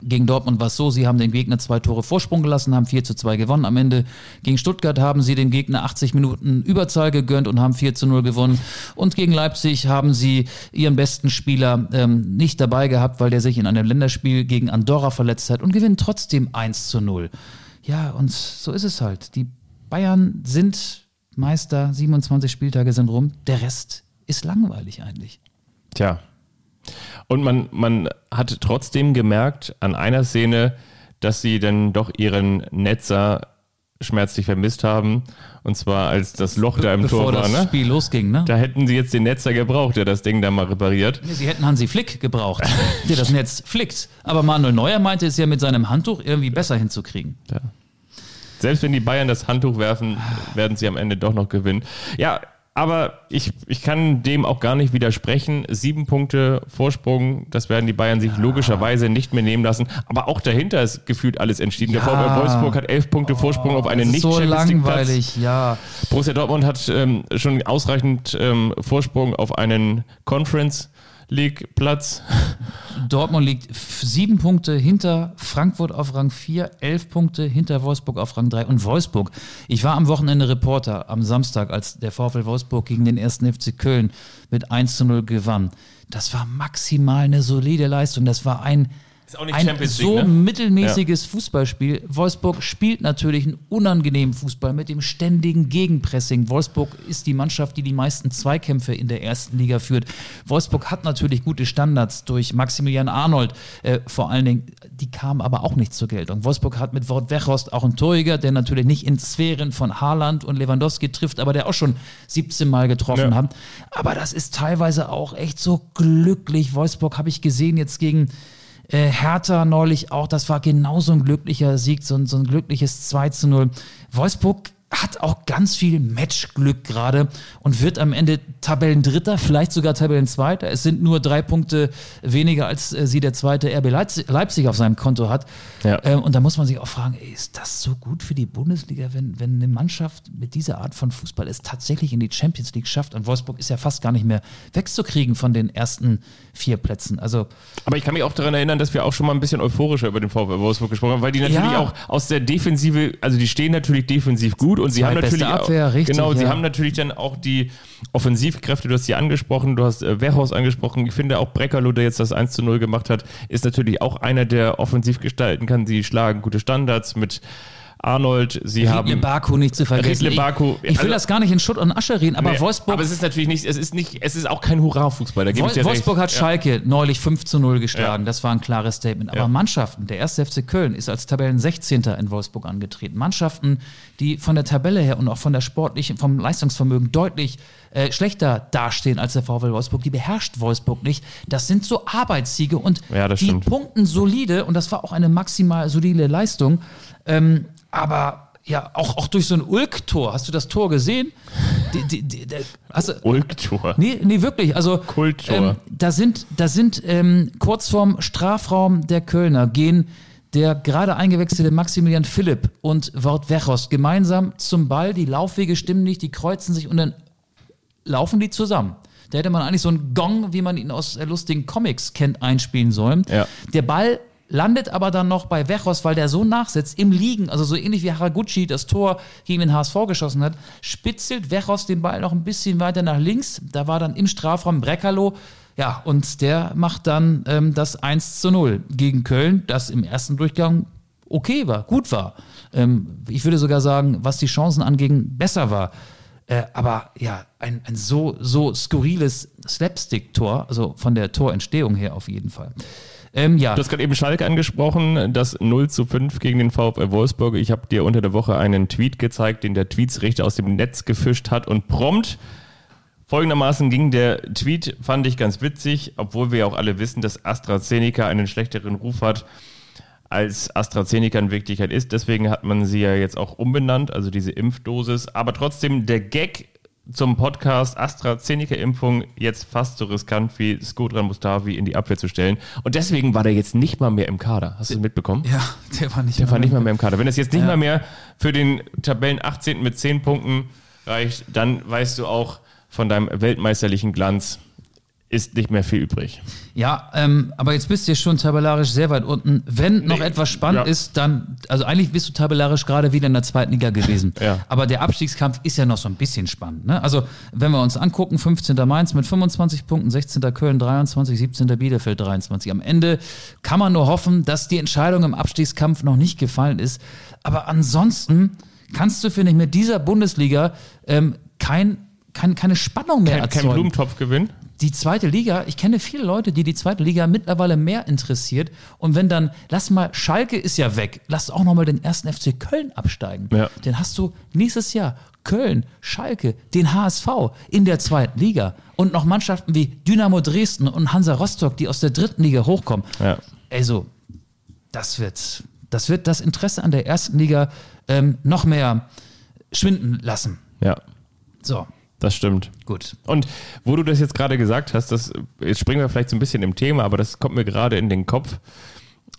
Speaker 2: Gegen Dortmund war es so, sie haben den Gegner zwei Tore Vorsprung gelassen, haben 4 zu 2 gewonnen. Am Ende gegen Stuttgart haben sie dem Gegner 80 Minuten Überzahl gegönnt und haben 4 zu 0 gewonnen. Und gegen Leipzig haben sie ihren besten Spieler ähm, nicht dabei gehabt, weil der sich in einem Länderspiel gegen Andorra verletzt hat und gewinnen trotzdem 1 zu 0. Ja, und so ist es halt. Die Bayern sind Meister, 27 Spieltage sind rum, der Rest ist langweilig eigentlich.
Speaker 3: Tja. Und man, man hat trotzdem gemerkt an einer Szene, dass sie dann doch ihren Netzer schmerzlich vermisst haben. Und zwar als das Loch da im
Speaker 2: Bevor
Speaker 3: Tor war.
Speaker 2: das
Speaker 3: Ne?
Speaker 2: Spiel losging, ne?
Speaker 3: Da hätten sie jetzt den Netzer gebraucht, der das Ding da mal repariert.
Speaker 2: Nee, Sie hätten Hansi Flick gebraucht, der das Netz flickt. Aber Manuel Neuer meinte es ja mit seinem Handtuch irgendwie besser hinzukriegen.
Speaker 3: Selbst wenn die Bayern das Handtuch werfen, werden sie am Ende doch noch gewinnen. Ja, aber ich, ich kann dem auch gar nicht widersprechen. Sieben Punkte Vorsprung, das werden die Bayern sich logischerweise nicht mehr nehmen lassen. Aber auch dahinter ist gefühlt alles entschieden. Der
Speaker 2: Ja.
Speaker 3: VfL Wolfsburg hat elf Punkte Vorsprung auf einen
Speaker 2: Das ist
Speaker 3: nicht
Speaker 2: so
Speaker 3: League Platz.
Speaker 2: langweilig, ja.
Speaker 3: Borussia Dortmund hat ähm, schon ausreichend ähm, Vorsprung auf einen Conference League Platz.
Speaker 2: Dortmund liegt sieben Punkte hinter Frankfurt auf Rang 4, elf Punkte hinter Wolfsburg auf Rang 3 und Wolfsburg. Ich war am Wochenende Reporter am Samstag, als der VfL Wolfsburg gegen den ersten FC Köln mit 1 zu 0 gewann. Das war maximal eine solide Leistung. Das war ein,
Speaker 3: Ist auch nicht
Speaker 2: ein
Speaker 3: Champions League,
Speaker 2: so
Speaker 3: ne?
Speaker 2: mittelmäßiges Fußballspiel. Wolfsburg spielt natürlich einen unangenehmen Fußball mit dem ständigen Gegenpressing. Wolfsburg ist die Mannschaft, die die meisten Zweikämpfe in der ersten Liga führt. Wolfsburg hat natürlich gute Standards durch Maximilian Arnold. Äh, vor allen Dingen, die kamen aber auch nicht zur Geltung. Wolfsburg hat mit Wort Wechost auch einen Torjäger, der natürlich nicht in Sphären von Haaland und Lewandowski trifft, aber der auch schon 17 Mal getroffen
Speaker 3: Ja.
Speaker 2: hat. Aber das ist teilweise auch echt so glücklich. Wolfsburg habe ich gesehen jetzt gegen äh, Hertha neulich auch, das war genauso ein glücklicher Sieg, so so ein glückliches 2 zu 0. Wolfsburg hat auch ganz viel Matchglück gerade und wird am Ende Tabellendritter, vielleicht sogar Tabellenzweiter. Es sind nur drei Punkte weniger, als äh, sie der zweite RB Leipzig, auf seinem Konto hat.
Speaker 3: Ja.
Speaker 2: Ähm, und da muss man sich auch fragen, ey, ist das so gut für die Bundesliga, wenn, wenn eine Mannschaft mit dieser Art von Fußball es tatsächlich in die Champions League schafft? Und Wolfsburg ist ja fast gar nicht mehr wegzukriegen von den ersten vier Plätzen. Also
Speaker 3: Aber ich kann mich auch daran erinnern, dass wir auch schon mal ein bisschen euphorischer über den VfL Wolfsburg gesprochen haben, weil die natürlich
Speaker 2: Ja.
Speaker 3: auch aus der Defensive, also die stehen natürlich defensiv gut und sie haben natürlich
Speaker 2: Abwehr,
Speaker 3: auch,
Speaker 2: richtig,
Speaker 3: genau, sie
Speaker 2: ja.
Speaker 3: haben natürlich dann auch die Offensivkräfte, du hast sie angesprochen, du hast äh, Werhaus angesprochen. Ich finde auch Breckerlo, der jetzt das 1 zu 0 gemacht hat, ist natürlich auch einer, der offensiv gestalten kann. Sie schlagen gute Standards mit Arnold, sie haben
Speaker 2: Riedle Baku nicht zu vergessen.
Speaker 3: Riedle Baku,
Speaker 2: ich, ich will
Speaker 3: also-
Speaker 2: das gar nicht in Schutt und Asche reden, aber
Speaker 3: Nee,
Speaker 2: Wolfsburg,
Speaker 3: aber es ist natürlich nicht, es ist nicht, es ist auch kein Hurra-Fußball,
Speaker 2: Wol Wolfsburg
Speaker 3: recht.
Speaker 2: hat Schalke neulich 5 zu 0 geschlagen.
Speaker 3: Ja.
Speaker 2: Das war ein klares Statement. Aber
Speaker 3: Ja.
Speaker 2: Mannschaften, der erste FC Köln ist als Tabellen 16. in Wolfsburg angetreten. Mannschaften, die von der Tabelle her und auch von der sportlichen, vom Leistungsvermögen deutlich äh, schlechter dastehen als der VfL Wolfsburg, die beherrscht Wolfsburg nicht. Das sind so Arbeitssiege und
Speaker 3: Ja,
Speaker 2: die
Speaker 3: stimmt.
Speaker 2: punkten solide und das war auch eine maximal solide Leistung. Ähm, aber ja, auch, auch durch so ein Ulk-Tor. Hast du das Tor gesehen?
Speaker 3: Ulktor.
Speaker 2: Nee, nee, wirklich. Also
Speaker 3: Kulttor.
Speaker 2: Ähm, da sind, da sind ähm, kurz vorm Strafraum der Kölner gehen der gerade eingewechselte Maximilian Philipp und Wout Wechost gemeinsam zum Ball. Die Laufwege stimmen nicht, die kreuzen sich und dann laufen die zusammen. Da hätte man eigentlich so einen Gong, wie man ihn aus äh, lustigen Comics kennt, einspielen sollen.
Speaker 3: Ja.
Speaker 2: Der Ball landet aber dann noch bei Wechos, weil der so nachsetzt, im Liegen, also so ähnlich wie Haraguchi das Tor gegen den HSV geschossen hat, spitzelt Wechos den Ball noch ein bisschen weiter nach links. Da war dann im Strafraum Breckerloh. Ja, und der macht dann ähm, das 1 zu 0 gegen Köln, das im ersten Durchgang okay war, gut war. Ähm, ich würde sogar sagen, was die Chancen anging, besser war. Äh, aber ja, ein, ein so, so skurriles Slapstick-Tor, also von der Torentstehung her auf jeden Fall. Ähm, ja.
Speaker 3: Du hast gerade eben Schalke angesprochen, das 0 zu 5 gegen den VfL Wolfsburg. Ich habe dir unter der Woche einen Tweet gezeigt, den der Tweetsrichter aus dem Netz gefischt hat und prompt folgendermaßen ging der Tweet, fand ich ganz witzig, obwohl wir ja auch alle wissen, dass AstraZeneca einen schlechteren Ruf hat als AstraZeneca in Wirklichkeit ist. Deswegen hat man sie ja jetzt auch umbenannt, also diese Impfdosis. Aber trotzdem, der Gag zum Podcast AstraZeneca-Impfung jetzt fast so riskant wie Skodran Mustavi in die Abwehr zu stellen. Und deswegen war der jetzt nicht mal mehr im Kader. Hast du das mitbekommen?
Speaker 2: Ja, der war nicht,
Speaker 3: der war nicht mal mehr im Kader. Wenn es jetzt nicht ja. mal mehr für den Tabellen 18. mit 10 Punkten reicht, dann weißt du auch von deinem weltmeisterlichen Glanz, ist nicht mehr viel übrig.
Speaker 2: Ja, ähm, aber jetzt bist du ja schon tabellarisch sehr weit unten. Wenn noch etwas spannend ja. ist, dann, also eigentlich bist du tabellarisch gerade wieder in der zweiten Liga gewesen. ja. Aber der Abstiegskampf ist ja noch so ein bisschen spannend. Ne? Also, wenn wir uns angucken, 15. Mainz mit 25 Punkten, 16. Köln 23, 17. Bielefeld 23. Am Ende kann man nur hoffen, dass die Entscheidung im Abstiegskampf noch nicht gefallen ist. Aber ansonsten kannst du, finde ich, mit dieser Bundesliga ähm, kein, kein, keine Spannung mehr
Speaker 3: kein,
Speaker 2: erzeugen.
Speaker 3: Kein Blumentopf-Gewinn?
Speaker 2: Die zweite Liga, ich kenne viele Leute, die die zweite Liga mittlerweile mehr interessiert. Und wenn dann, lass mal, Schalke ist ja weg, lass auch nochmal den ersten FC Köln absteigen. Ja. Dann hast du nächstes Jahr Köln, Schalke, den HSV in der zweiten Liga und noch Mannschaften wie Dynamo Dresden und Hansa Rostock, die aus der dritten Liga hochkommen. Ja. Also, das wird, das wird das Interesse an der ersten Liga ähm, noch mehr schwinden lassen.
Speaker 3: Ja.
Speaker 2: So.
Speaker 3: Das stimmt.
Speaker 2: Gut.
Speaker 3: Und wo du das jetzt gerade gesagt hast, das, jetzt springen wir vielleicht so ein bisschen im Thema, aber das kommt mir gerade in den Kopf.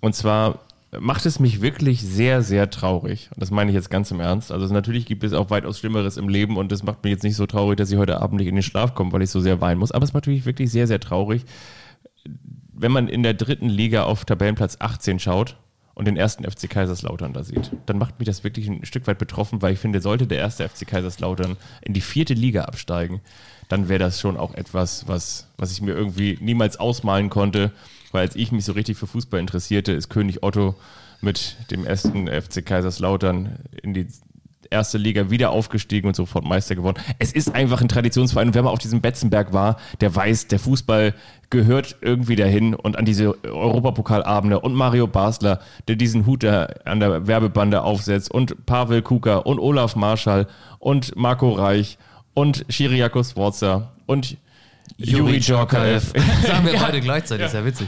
Speaker 3: Und zwar macht es mich wirklich sehr, sehr traurig. Und das meine ich jetzt ganz im Ernst. Also natürlich gibt es auch weitaus Schlimmeres im Leben und das macht mich jetzt nicht so traurig, dass ich heute Abend nicht in den Schlaf komme, weil ich so sehr weinen muss. Aber es macht mich wirklich sehr, sehr traurig, wenn man in der dritten Liga auf Tabellenplatz 18 schaut und den ersten FC Kaiserslautern da sieht, dann macht mich das wirklich ein Stück weit betroffen, weil ich finde, sollte der erste FC Kaiserslautern in die vierte Liga absteigen, dann wäre das schon auch etwas, was, was ich mir irgendwie niemals ausmalen konnte, weil als ich mich so richtig für Fußball interessierte, ist König Otto mit dem ersten FC Kaiserslautern in die erste Liga wieder aufgestiegen und sofort Meister geworden. Es ist einfach ein Traditionsverein und wer mal auf diesem Betzenberg war, der weiß, der Fußball gehört irgendwie dahin und an diese Europapokalabende und Mario Basler, der diesen Hut an der Werbebande aufsetzt und Pavel Kuka und Olaf Marschall und Marco Reich und Shiriakos Sforza und Juri Djorkaev.
Speaker 2: Sagen wir beide gleichzeitig, ja. ist ja witzig.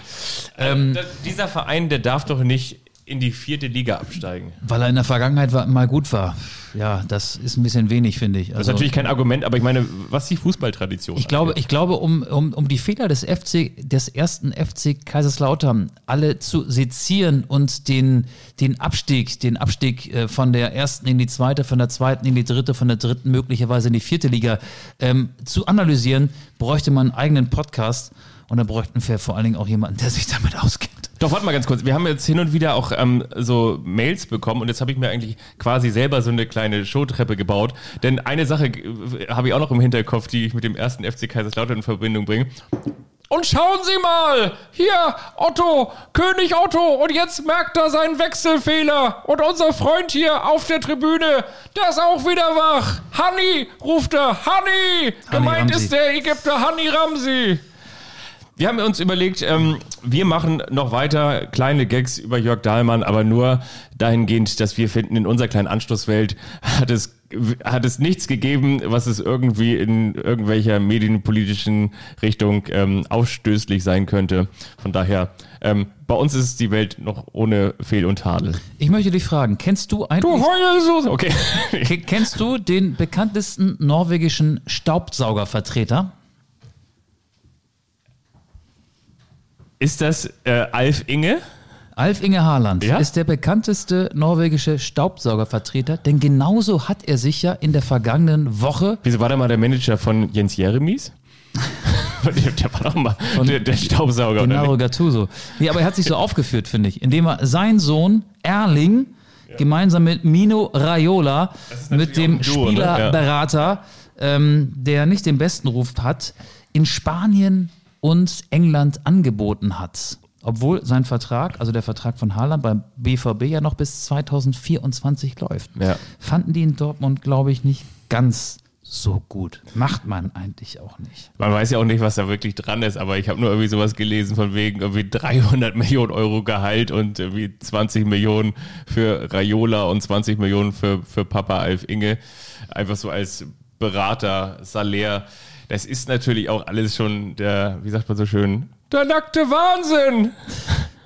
Speaker 3: Ähm, dieser Verein, der darf doch nicht in die vierte Liga absteigen.
Speaker 2: Weil er in der Vergangenheit war, mal gut war. Ja, das ist ein bisschen wenig, finde ich.
Speaker 3: Also, das ist also natürlich kein Argument, aber ich meine, was die Fußballtradition
Speaker 2: Ich glaube, ich glaube um, um, um die Fehler des FC, des ersten FC Kaiserslautern alle zu sezieren und den, den Abstieg, den Abstieg äh, von der ersten in die zweite, von der zweiten in die dritte, von der dritten möglicherweise in die vierte Liga ähm, zu analysieren, bräuchte man einen eigenen Podcast. Und dann bräuchten wir vor allen Dingen auch jemanden, der sich damit auskennt.
Speaker 3: Doch, warte mal ganz kurz. Wir haben jetzt hin und wieder auch ähm, so Mails bekommen und jetzt habe ich mir eigentlich quasi selber so eine kleine Showtreppe gebaut. Denn eine Sache äh, habe ich auch noch im Hinterkopf, die ich mit dem ersten FC Kaiserslautern in Verbindung bringe. Und schauen Sie mal, hier Otto, König Otto, und jetzt merkt er seinen Wechselfehler. Und unser Freund hier auf der Tribüne, der ist auch wieder wach. Honey, ruft er, Honey. Gemeint Ramsey. ist der Ägypter Honey Ramsey. Wir haben uns überlegt, ähm, wir machen noch weiter kleine Gags über Jörg Dahlmann, aber nur dahingehend, dass wir finden, in unserer kleinen Anschlusswelt hat es, hat es nichts gegeben, was es irgendwie in irgendwelcher medienpolitischen Richtung ähm, ausstößlich sein könnte. Von daher, ähm, bei uns ist die Welt noch ohne Fehl und Tadel.
Speaker 2: Ich möchte dich fragen, kennst du eigentlich... Du heulst Okay. kennst du den bekanntesten norwegischen Staubsaugervertreter?
Speaker 3: Ist das äh, Alf Inge?
Speaker 2: Alf Inge Haaland ja? ist der bekannteste norwegische Staubsaugervertreter, denn genauso hat er sich ja in der vergangenen Woche.
Speaker 3: Wieso war der mal der Manager von Jens Jeremies? der, war doch mal der, der Staubsauger. nicht?
Speaker 2: Gattuso. Nee, aber er hat sich so aufgeführt, finde ich, indem er sein Sohn Erling gemeinsam mit Mino Raiola, mit dem
Speaker 3: Duo, ne?
Speaker 2: Spielerberater, ähm, der nicht den besten Ruf hat, in Spanien und England angeboten hat. Obwohl sein Vertrag, also der Vertrag von Haaland beim BVB ja noch bis 2024 läuft.
Speaker 3: Ja.
Speaker 2: Fanden die in Dortmund, glaube ich, nicht ganz so gut. Macht man eigentlich auch nicht.
Speaker 3: Man weiß ja auch nicht, was da wirklich dran ist, aber ich habe nur irgendwie sowas gelesen von wegen irgendwie 300 Millionen Euro Gehalt und irgendwie 20 Millionen für Raiola und 20 Millionen für, für Papa Alf Inge. Einfach so als Berater, Salär. Das ist natürlich auch alles schon der, wie sagt man so schön, der nackte Wahnsinn.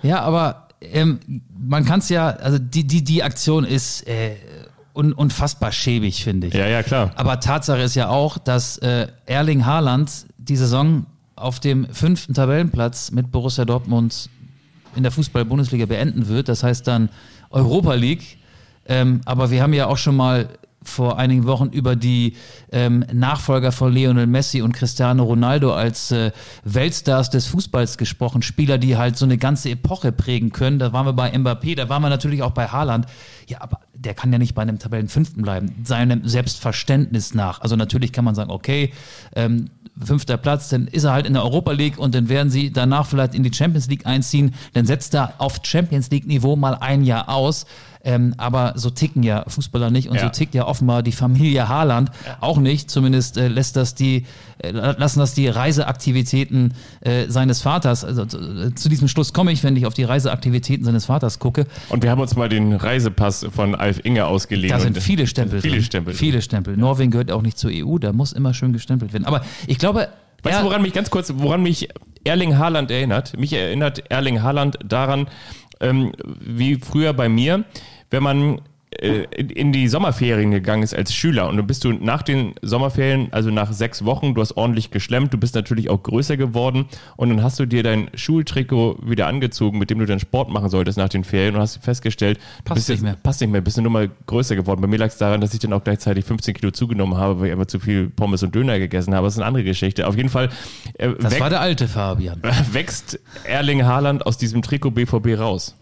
Speaker 2: Ja, aber ähm, man kann es ja, also die, die, die Aktion ist äh, un, unfassbar schäbig, finde ich.
Speaker 3: Ja, ja, klar.
Speaker 2: Aber Tatsache ist ja auch, dass äh, Erling Haaland die Saison auf dem fünften Tabellenplatz mit Borussia Dortmund in der Fußball-Bundesliga beenden wird. Das heißt dann Europa League. Ähm, aber wir haben ja auch schon mal vor einigen Wochen über die ähm, Nachfolger von Lionel Messi und Cristiano Ronaldo als äh, Weltstars des Fußballs gesprochen. Spieler, die halt so eine ganze Epoche prägen können. Da waren wir bei Mbappé, da waren wir natürlich auch bei Haaland. Ja, aber der kann ja nicht bei einem Tabellenfünften bleiben, seinem Selbstverständnis nach. Also natürlich kann man sagen, okay, ähm, fünfter Platz, dann ist er halt in der Europa League und dann werden sie danach vielleicht in die Champions League einziehen. Dann setzt er auf Champions League Niveau mal ein Jahr aus. Ähm, aber so ticken ja Fußballer nicht und
Speaker 3: Ja.
Speaker 2: so tickt ja offenbar die Familie Haaland auch nicht. Zumindest äh, lässt das die, äh, lassen das die Reiseaktivitäten äh, seines Vaters. Also zu, zu diesem Schluss komme ich, wenn ich auf die Reiseaktivitäten seines Vaters gucke.
Speaker 3: Und wir haben uns mal den Reisepass von Alf Inge ausgeliehen.
Speaker 2: Da sind
Speaker 3: Und-
Speaker 2: viele Stempel
Speaker 3: Viele. Stempel. drin.
Speaker 2: Viele Stempel. Norwegen gehört auch nicht zur EU, da muss immer schön gestempelt werden. Aber ich glaube,
Speaker 3: Weißt du, woran mich ganz kurz, woran mich Erling Haaland erinnert? Mich erinnert Erling Haaland daran, ähm, wie früher bei mir, wenn man in, in die Sommerferien gegangen ist als Schüler und dann bist du nach den Sommerferien, also nach sechs Wochen, du hast ordentlich geschlemmt, du bist natürlich auch größer geworden und dann hast du dir dein Schultrikot wieder angezogen, mit dem du dann Sport machen solltest nach den Ferien und hast festgestellt,
Speaker 2: Passt nicht mehr.
Speaker 3: passt nicht mehr, bist du nur mal größer geworden. Bei mir lag es daran, dass ich dann auch gleichzeitig 15 Kilo zugenommen habe, weil ich einfach zu viel Pommes und Döner gegessen habe. Das ist eine andere Geschichte. Auf jeden Fall äh,
Speaker 2: das war der alte Fabian.
Speaker 3: wächst Erling Haaland aus diesem Trikot BVB raus.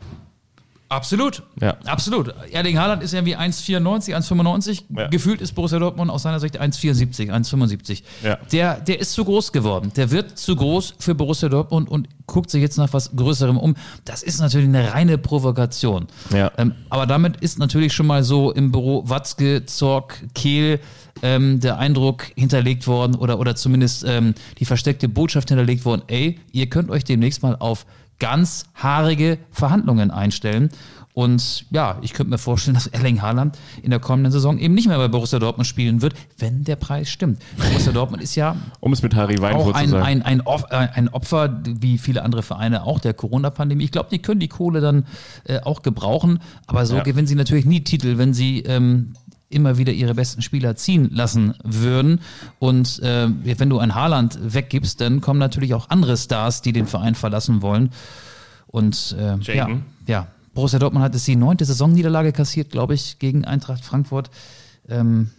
Speaker 2: Absolut.
Speaker 3: Ja.
Speaker 2: Absolut. Erling Haaland ist irgendwie 1,94, 1,95.
Speaker 3: Ja.
Speaker 2: Gefühlt ist Borussia Dortmund aus seiner Sicht 1,74, 1,75.
Speaker 3: Ja.
Speaker 2: Der, der ist zu groß geworden. Der wird zu groß für Borussia Dortmund und guckt sich jetzt nach was Größerem um. Das ist natürlich eine reine Provokation.
Speaker 3: Ja.
Speaker 2: Ähm, aber damit ist natürlich schon mal so im Büro Watzke, Zorg, Kehl ähm, der Eindruck hinterlegt worden oder, oder zumindest ähm, die versteckte Botschaft hinterlegt worden, ey, ihr könnt euch demnächst mal auf ganz haarige Verhandlungen einstellen. Und ja, ich könnte mir vorstellen, dass Erling Haaland in der kommenden Saison eben nicht mehr bei Borussia Dortmund spielen wird, wenn der Preis stimmt. Borussia Dortmund ist ja
Speaker 3: Um es mit Harry Weinfurt
Speaker 2: auch
Speaker 3: zu
Speaker 2: ein,
Speaker 3: sagen.
Speaker 2: ein, ein, äh, ein Opfer, wie viele andere Vereine auch, der Corona-Pandemie. Ich glaube, die können die Kohle dann äh, auch gebrauchen, aber so
Speaker 3: Ja.
Speaker 2: gewinnen sie natürlich nie Titel, wenn sie ähm, immer wieder ihre besten Spieler ziehen lassen würden. Und äh, wenn du ein Haaland weggibst, dann kommen natürlich auch andere Stars, die den Verein verlassen wollen. Und äh, ja, ja, Borussia Dortmund hat es die neunte Saisonniederlage kassiert, glaube ich, gegen Eintracht Frankfurt. Ähm,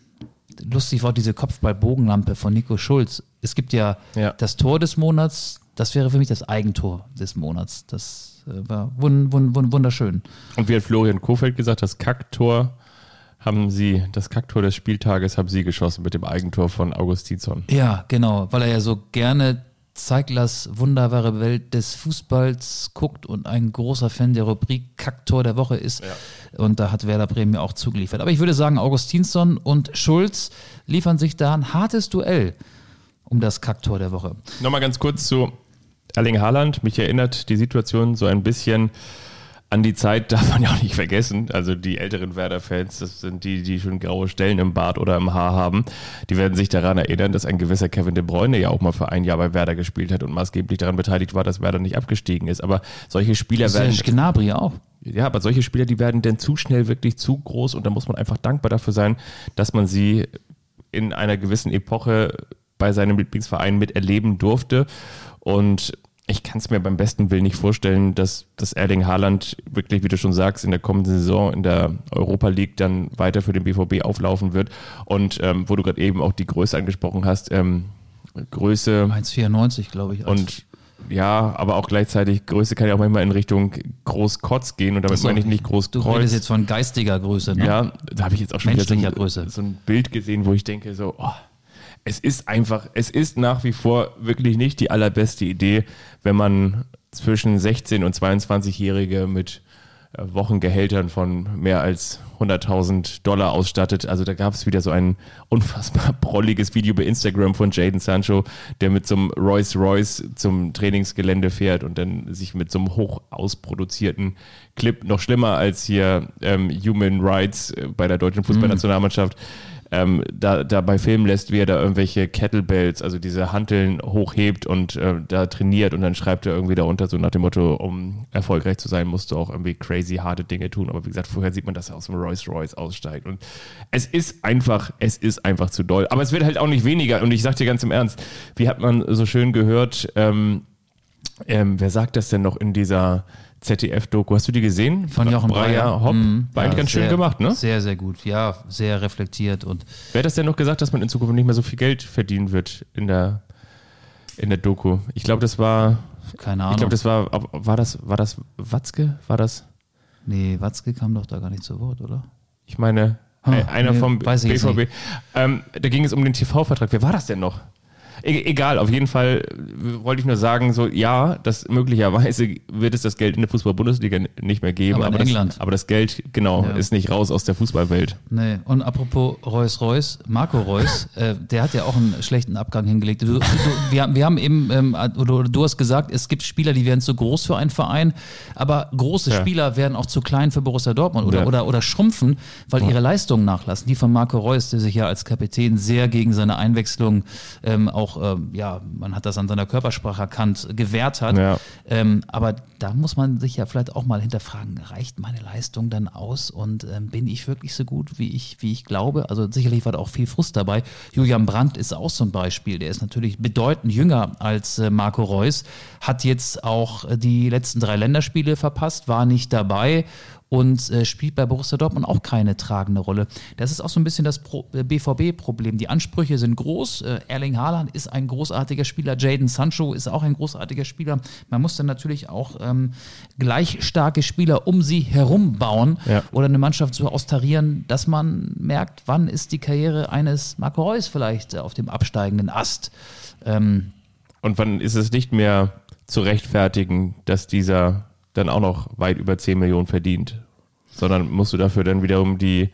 Speaker 2: lustig war diese Kopfball-Bogenlampe von Nico Schulz. Es gibt ja,
Speaker 3: Ja.
Speaker 2: das Tor des Monats, das wäre für mich das Eigentor des Monats. Das äh, war wun, wun, wun, wunderschön.
Speaker 3: Und wie hat Florian Kofeld gesagt, das Kacktor haben sie, das Kacktor des Spieltages haben sie geschossen mit dem Eigentor von Augustinsson.
Speaker 2: Ja, genau, weil er ja so gerne Zeiglers wunderbare Welt des Fußballs guckt und ein großer Fan der Rubrik Kacktor der Woche ist. Und da hat Werder Bremen ja auch zugeliefert. Aber ich würde sagen, Augustinsson und Schulz liefern sich da ein hartes Duell um das Kacktor der Woche.
Speaker 3: Nochmal ganz kurz zu Erling Haaland. Mich erinnert die Situation so ein bisschen an die Zeit, darf man ja auch nicht vergessen. Also die älteren Werder-Fans, das sind die, die schon graue Stellen im Bart oder im Haar haben. Die werden sich daran erinnern, dass ein gewisser Kevin de Bruyne ja auch mal für ein Jahr bei Werder gespielt hat und maßgeblich daran beteiligt war, dass Werder nicht abgestiegen ist. Aber solche Spieler werden.
Speaker 2: Serge Gnabry auch.
Speaker 3: Ja, aber solche Spieler, die werden dann zu schnell wirklich zu groß und da muss man einfach dankbar dafür sein, dass man sie in einer gewissen Epoche bei seinem Lieblingsverein miterleben durfte. Und ich kann es mir beim besten Willen nicht vorstellen, dass, dass Erling Haaland wirklich, wie du schon sagst, in der kommenden Saison in der Europa League dann weiter für den BVB auflaufen wird. Und ähm, wo du gerade eben auch die Größe angesprochen hast, ähm, Größe
Speaker 2: 1,94, glaube ich.
Speaker 3: und ja, aber auch gleichzeitig Größe kann ja auch manchmal in Richtung Großkotz gehen und damit
Speaker 2: so,
Speaker 3: meine ich nicht
Speaker 2: du redest
Speaker 3: Großkreuz.
Speaker 2: jetzt von geistiger Größe, ne?
Speaker 3: Ja, da habe ich jetzt auch schon wieder so so ein Bild gesehen, wo ich denke so, oh, es ist einfach, es ist nach wie vor wirklich nicht die allerbeste Idee, wenn man zwischen 16 und 22-Jährige mit äh, Wochengehältern von mehr als 100.000 Dollar ausstattet. Also da gab es wieder so ein unfassbar prolliges Video bei Instagram von Jaden Sancho, der mit so einem Rolls Royce zum Trainingsgelände fährt und dann sich mit so einem hoch ausproduzierten Clip, noch schlimmer als hier ähm, Human Rights äh, bei der deutschen Fußballnationalmannschaft, ähm, da, dabei filmen lässt, wie er da irgendwelche Kettlebells, also diese Hanteln hochhebt und äh, da trainiert und dann schreibt er irgendwie darunter so nach dem Motto, um erfolgreich zu sein, musst du auch irgendwie crazy harte Dinge tun. Aber wie gesagt, vorher sieht man, dass er aus dem Rolls Royce aussteigt und es ist einfach, es ist einfach zu doll. Aber es wird halt auch nicht weniger und ich sag dir ganz im Ernst, wie hat man so schön gehört, ähm, ähm, wer sagt das denn noch in dieser ZDF-Doku? Hast du die gesehen?
Speaker 2: Von Jochen Breyer.
Speaker 3: Hopp.
Speaker 2: Mhm.
Speaker 3: War eigentlich
Speaker 2: Ja,
Speaker 3: ganz schön
Speaker 2: sehr-
Speaker 3: gemacht, ne?
Speaker 2: Sehr, sehr gut. Ja, sehr reflektiert und
Speaker 3: Wer hat das denn noch gesagt, dass man in Zukunft nicht mehr so viel Geld verdienen wird in der, in der Doku? Ich glaube, das war,
Speaker 2: keine
Speaker 3: ich
Speaker 2: Ahnung.
Speaker 3: glaube, das war, war das, war das Watzke? War das?
Speaker 2: nee, Watzke kam doch da gar nicht zu Wort, oder?
Speaker 3: Ich meine,
Speaker 2: Hm,
Speaker 3: ein- einer
Speaker 2: nee,
Speaker 3: vom
Speaker 2: ich
Speaker 3: BVB. Ähm, da ging es um den TV-Vertrag. Wer war das denn noch? E egal, auf jeden Fall äh, wollte ich nur sagen, so ja, das möglicherweise wird es das Geld in der Fußball-Bundesliga nicht mehr geben.
Speaker 2: Aber in
Speaker 3: das,
Speaker 2: England.
Speaker 3: aber das Geld, genau,
Speaker 2: Ja.
Speaker 3: ist nicht raus aus der Fußballwelt.
Speaker 2: Nee, und apropos Reus Reus, Marco Reus, äh, der hat ja auch einen schlechten Abgang hingelegt. Du, du, wir, haben- wir haben eben, ähm, oder du hast gesagt, es gibt Spieler, die werden zu groß für einen Verein, aber große
Speaker 3: Ja.
Speaker 2: Spieler werden auch zu klein für Borussia Dortmund oder,
Speaker 3: Ja.
Speaker 2: oder, oder schrumpfen, weil ihre Leistungen nachlassen. Die von Marco Reus, der sich ja als Kapitän sehr gegen seine Einwechslung ähm, auch, ähm, ja, man hat das an seiner Körpersprache erkannt, gewehrt hat.
Speaker 3: Ja.
Speaker 2: Ähm, aber da muss man sich ja vielleicht auch mal hinterfragen, reicht meine Leistung dann aus und ähm, bin ich wirklich so gut, wie ich, wie ich glaube? Also sicherlich war da auch viel Frust dabei. Julian Brandt ist auch so ein Beispiel. Der ist natürlich bedeutend jünger als äh, Marco Reus, hat jetzt auch äh, die letzten drei Länderspiele verpasst, war nicht dabei und äh, spielt bei Borussia Dortmund auch keine tragende Rolle. Das ist auch so ein bisschen das äh, BVB-Problem. Die Ansprüche sind groß. Äh, Erling Haaland ist ein großartiger Spieler. Jaden Sancho ist auch ein großartiger Spieler. Man muss dann natürlich auch ähm, gleich starke Spieler um sie herum bauen
Speaker 3: Ja.
Speaker 2: oder eine Mannschaft so austarieren, dass man merkt, wann ist die Karriere eines Marco Reus vielleicht äh, auf dem absteigenden Ast. Ähm,
Speaker 3: Und wann ist es nicht mehr zu rechtfertigen, dass dieser dann auch noch weit über 10 Millionen verdient, sondern musst du dafür dann wiederum die,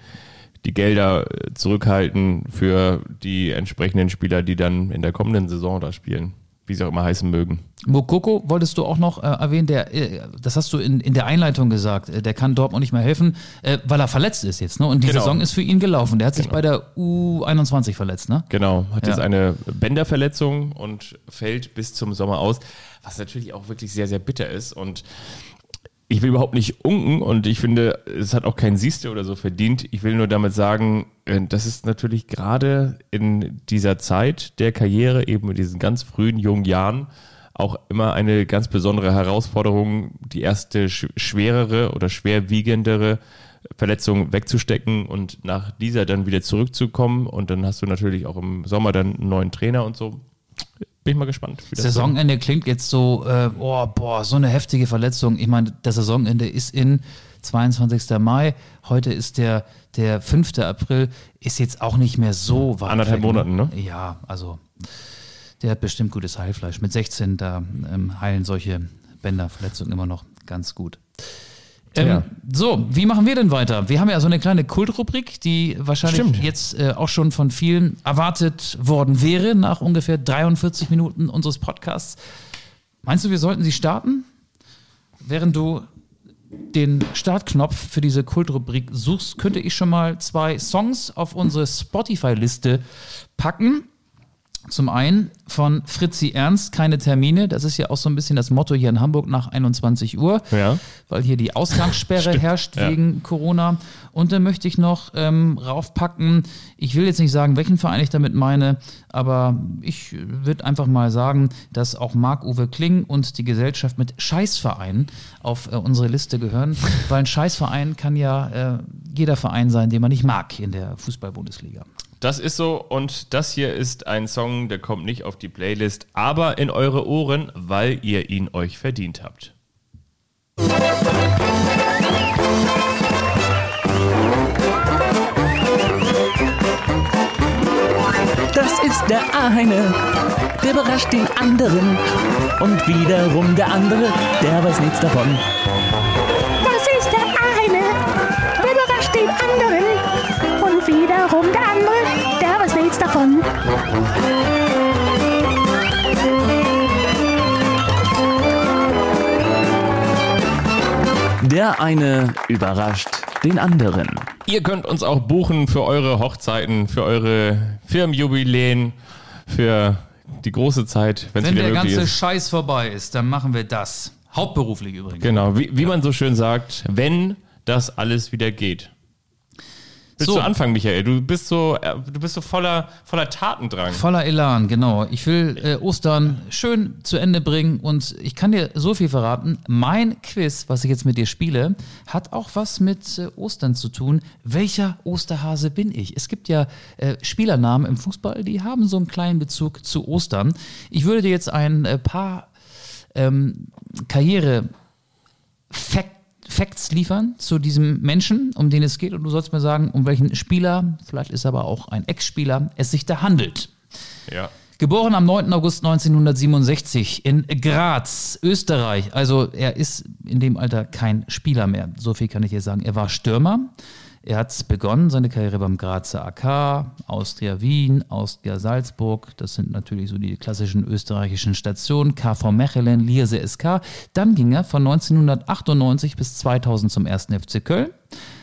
Speaker 3: die Gelder äh, zurückhalten für die entsprechenden Spieler, die dann in der kommenden Saison da spielen, wie sie auch immer heißen mögen.
Speaker 2: Mokoko wolltest du auch noch äh, erwähnen, der, äh, das hast du in, in der Einleitung gesagt, äh, der kann Dortmund nicht mehr helfen, äh, weil er verletzt ist jetzt. Ne? Und die
Speaker 3: Genau.
Speaker 2: Saison ist für ihn gelaufen. Der hat sich bei der U21 verletzt, ne?
Speaker 3: Genau, hat
Speaker 2: Ja.
Speaker 3: jetzt eine Bänderverletzung und fällt bis zum Sommer aus, was natürlich auch wirklich sehr, sehr bitter ist. Und ich will überhaupt nicht unken und ich finde, es hat auch kein Sieste oder so verdient. Ich will nur damit sagen, äh, das ist natürlich gerade in dieser Zeit der Karriere, eben in diesen ganz frühen jungen Jahren, auch immer eine ganz besondere Herausforderung, die erste sch schwerere oder schwerwiegendere Verletzung wegzustecken und nach dieser dann wieder zurückzukommen. Und dann hast du natürlich auch im Sommer dann einen neuen Trainer und so. Bin ich mal gespannt. Wie das
Speaker 2: Saisonende klingt jetzt so, äh, oh, boah, so eine heftige Verletzung. Ich meine, das Saisonende ist in 22. Mai. Heute ist der, der 5. April. Ist jetzt auch nicht mehr so weit.
Speaker 3: Anderthalb
Speaker 2: weg,
Speaker 3: Monaten, ne?
Speaker 2: Ja, also der hat bestimmt gutes Heilfleisch. Mit 16, da ähm, heilen solche Bänderverletzungen immer noch ganz gut. Ähm,
Speaker 3: Ja.
Speaker 2: So, wie machen wir denn weiter? Wir haben ja so eine kleine Kultrubrik, die wahrscheinlich
Speaker 3: Stimmt.
Speaker 2: jetzt äh, auch schon von vielen erwartet worden wäre, nach ungefähr 43 Minuten unseres Podcasts. Meinst du, wir sollten sie starten? Während du den Startknopf für diese Kultrubrik suchst, könnte ich schon mal zwei Songs auf unsere Spotify-Liste packen. Zum einen von Fritzi Ernst, keine Termine. Das ist ja auch so ein bisschen das Motto hier in Hamburg nach 21 Uhr,
Speaker 3: Ja.
Speaker 2: weil hier die Ausgangssperre herrscht
Speaker 3: ja.
Speaker 2: wegen Corona. Und dann möchte ich noch ähm, raufpacken, ich will jetzt nicht sagen, welchen Verein ich damit meine, aber ich würde einfach mal sagen, dass auch Marc-Uwe Kling und die Gesellschaft mit Scheißvereinen auf äh, unsere Liste gehören, weil ein Scheißverein kann ja äh, jeder Verein sein, den man nicht mag in der Fußball-Bundesliga.
Speaker 3: Das ist so. Und das hier ist ein Song, der kommt nicht auf die Playlist, aber in eure Ohren, weil ihr ihn euch verdient habt.
Speaker 1: Das ist der eine, der überrascht den anderen. Und wiederum der andere, der weiß nichts davon.
Speaker 5: Der eine überrascht den anderen.
Speaker 3: Ihr könnt uns auch buchen für eure Hochzeiten, für eure Firmenjubiläen, für die große Zeit, wenn es
Speaker 2: Wenn der ganze
Speaker 3: ist.
Speaker 2: Scheiß vorbei ist, dann machen wir das. Hauptberuflich übrigens.
Speaker 3: Genau, wie, wie man so schön sagt, wenn das alles wieder geht. Willst
Speaker 2: So.
Speaker 3: du anfangen, Michael? Du bist so, äh, du bist so voller, voller Tatendrang.
Speaker 2: Voller Elan, genau. Ich will äh, Ostern schön zu Ende bringen und ich kann dir so viel verraten. Mein Quiz, was ich jetzt mit dir spiele, hat auch was mit äh, Ostern zu tun. Welcher Osterhase bin ich? Es gibt ja äh, Spielernamen im Fußball, die haben so einen kleinen Bezug zu Ostern. Ich würde dir jetzt ein äh, paar ähm, Karriere Fact, Facts liefern zu diesem Menschen, um den es geht. Und du sollst mir sagen, um welchen Spieler, vielleicht ist er aber auch ein Ex-Spieler, es sich da handelt.
Speaker 3: Ja.
Speaker 2: Geboren am 9. August 1967 in Graz, Österreich. Also er ist in dem Alter kein Spieler mehr. So viel kann ich dir sagen. Er war Stürmer. Er hat begonnen seine Karriere beim Grazer AK, Austria Wien, Austria Salzburg. Das sind natürlich so die klassischen österreichischen Stationen. KV Mechelen, Lierse SK. Dann ging er von 1998 bis 2000 zum 1. FC Köln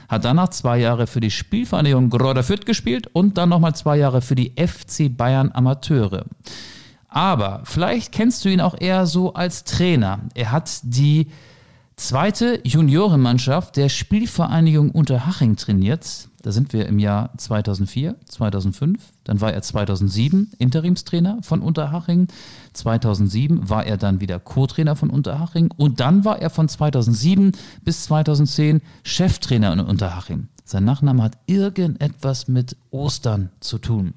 Speaker 2: hat danach zwei Jahre für die Spielvereinigung Grodder Fürth gespielt und dann nochmal zwei Jahre für die FC Bayern Amateure. Aber vielleicht kennst du ihn auch eher so als Trainer. Er hat die zweite Juniorenmannschaft der Spielvereinigung Unterhaching trainiert. Da sind wir im Jahr 2004, 2005. Dann war er 2007 Interimstrainer von Unterhaching. 2007 war er dann wieder Co-Trainer von Unterhaching. Und dann war er von 2007 bis 2010 Cheftrainer in Unterhaching. Sein Nachname hat irgendetwas mit Ostern zu tun.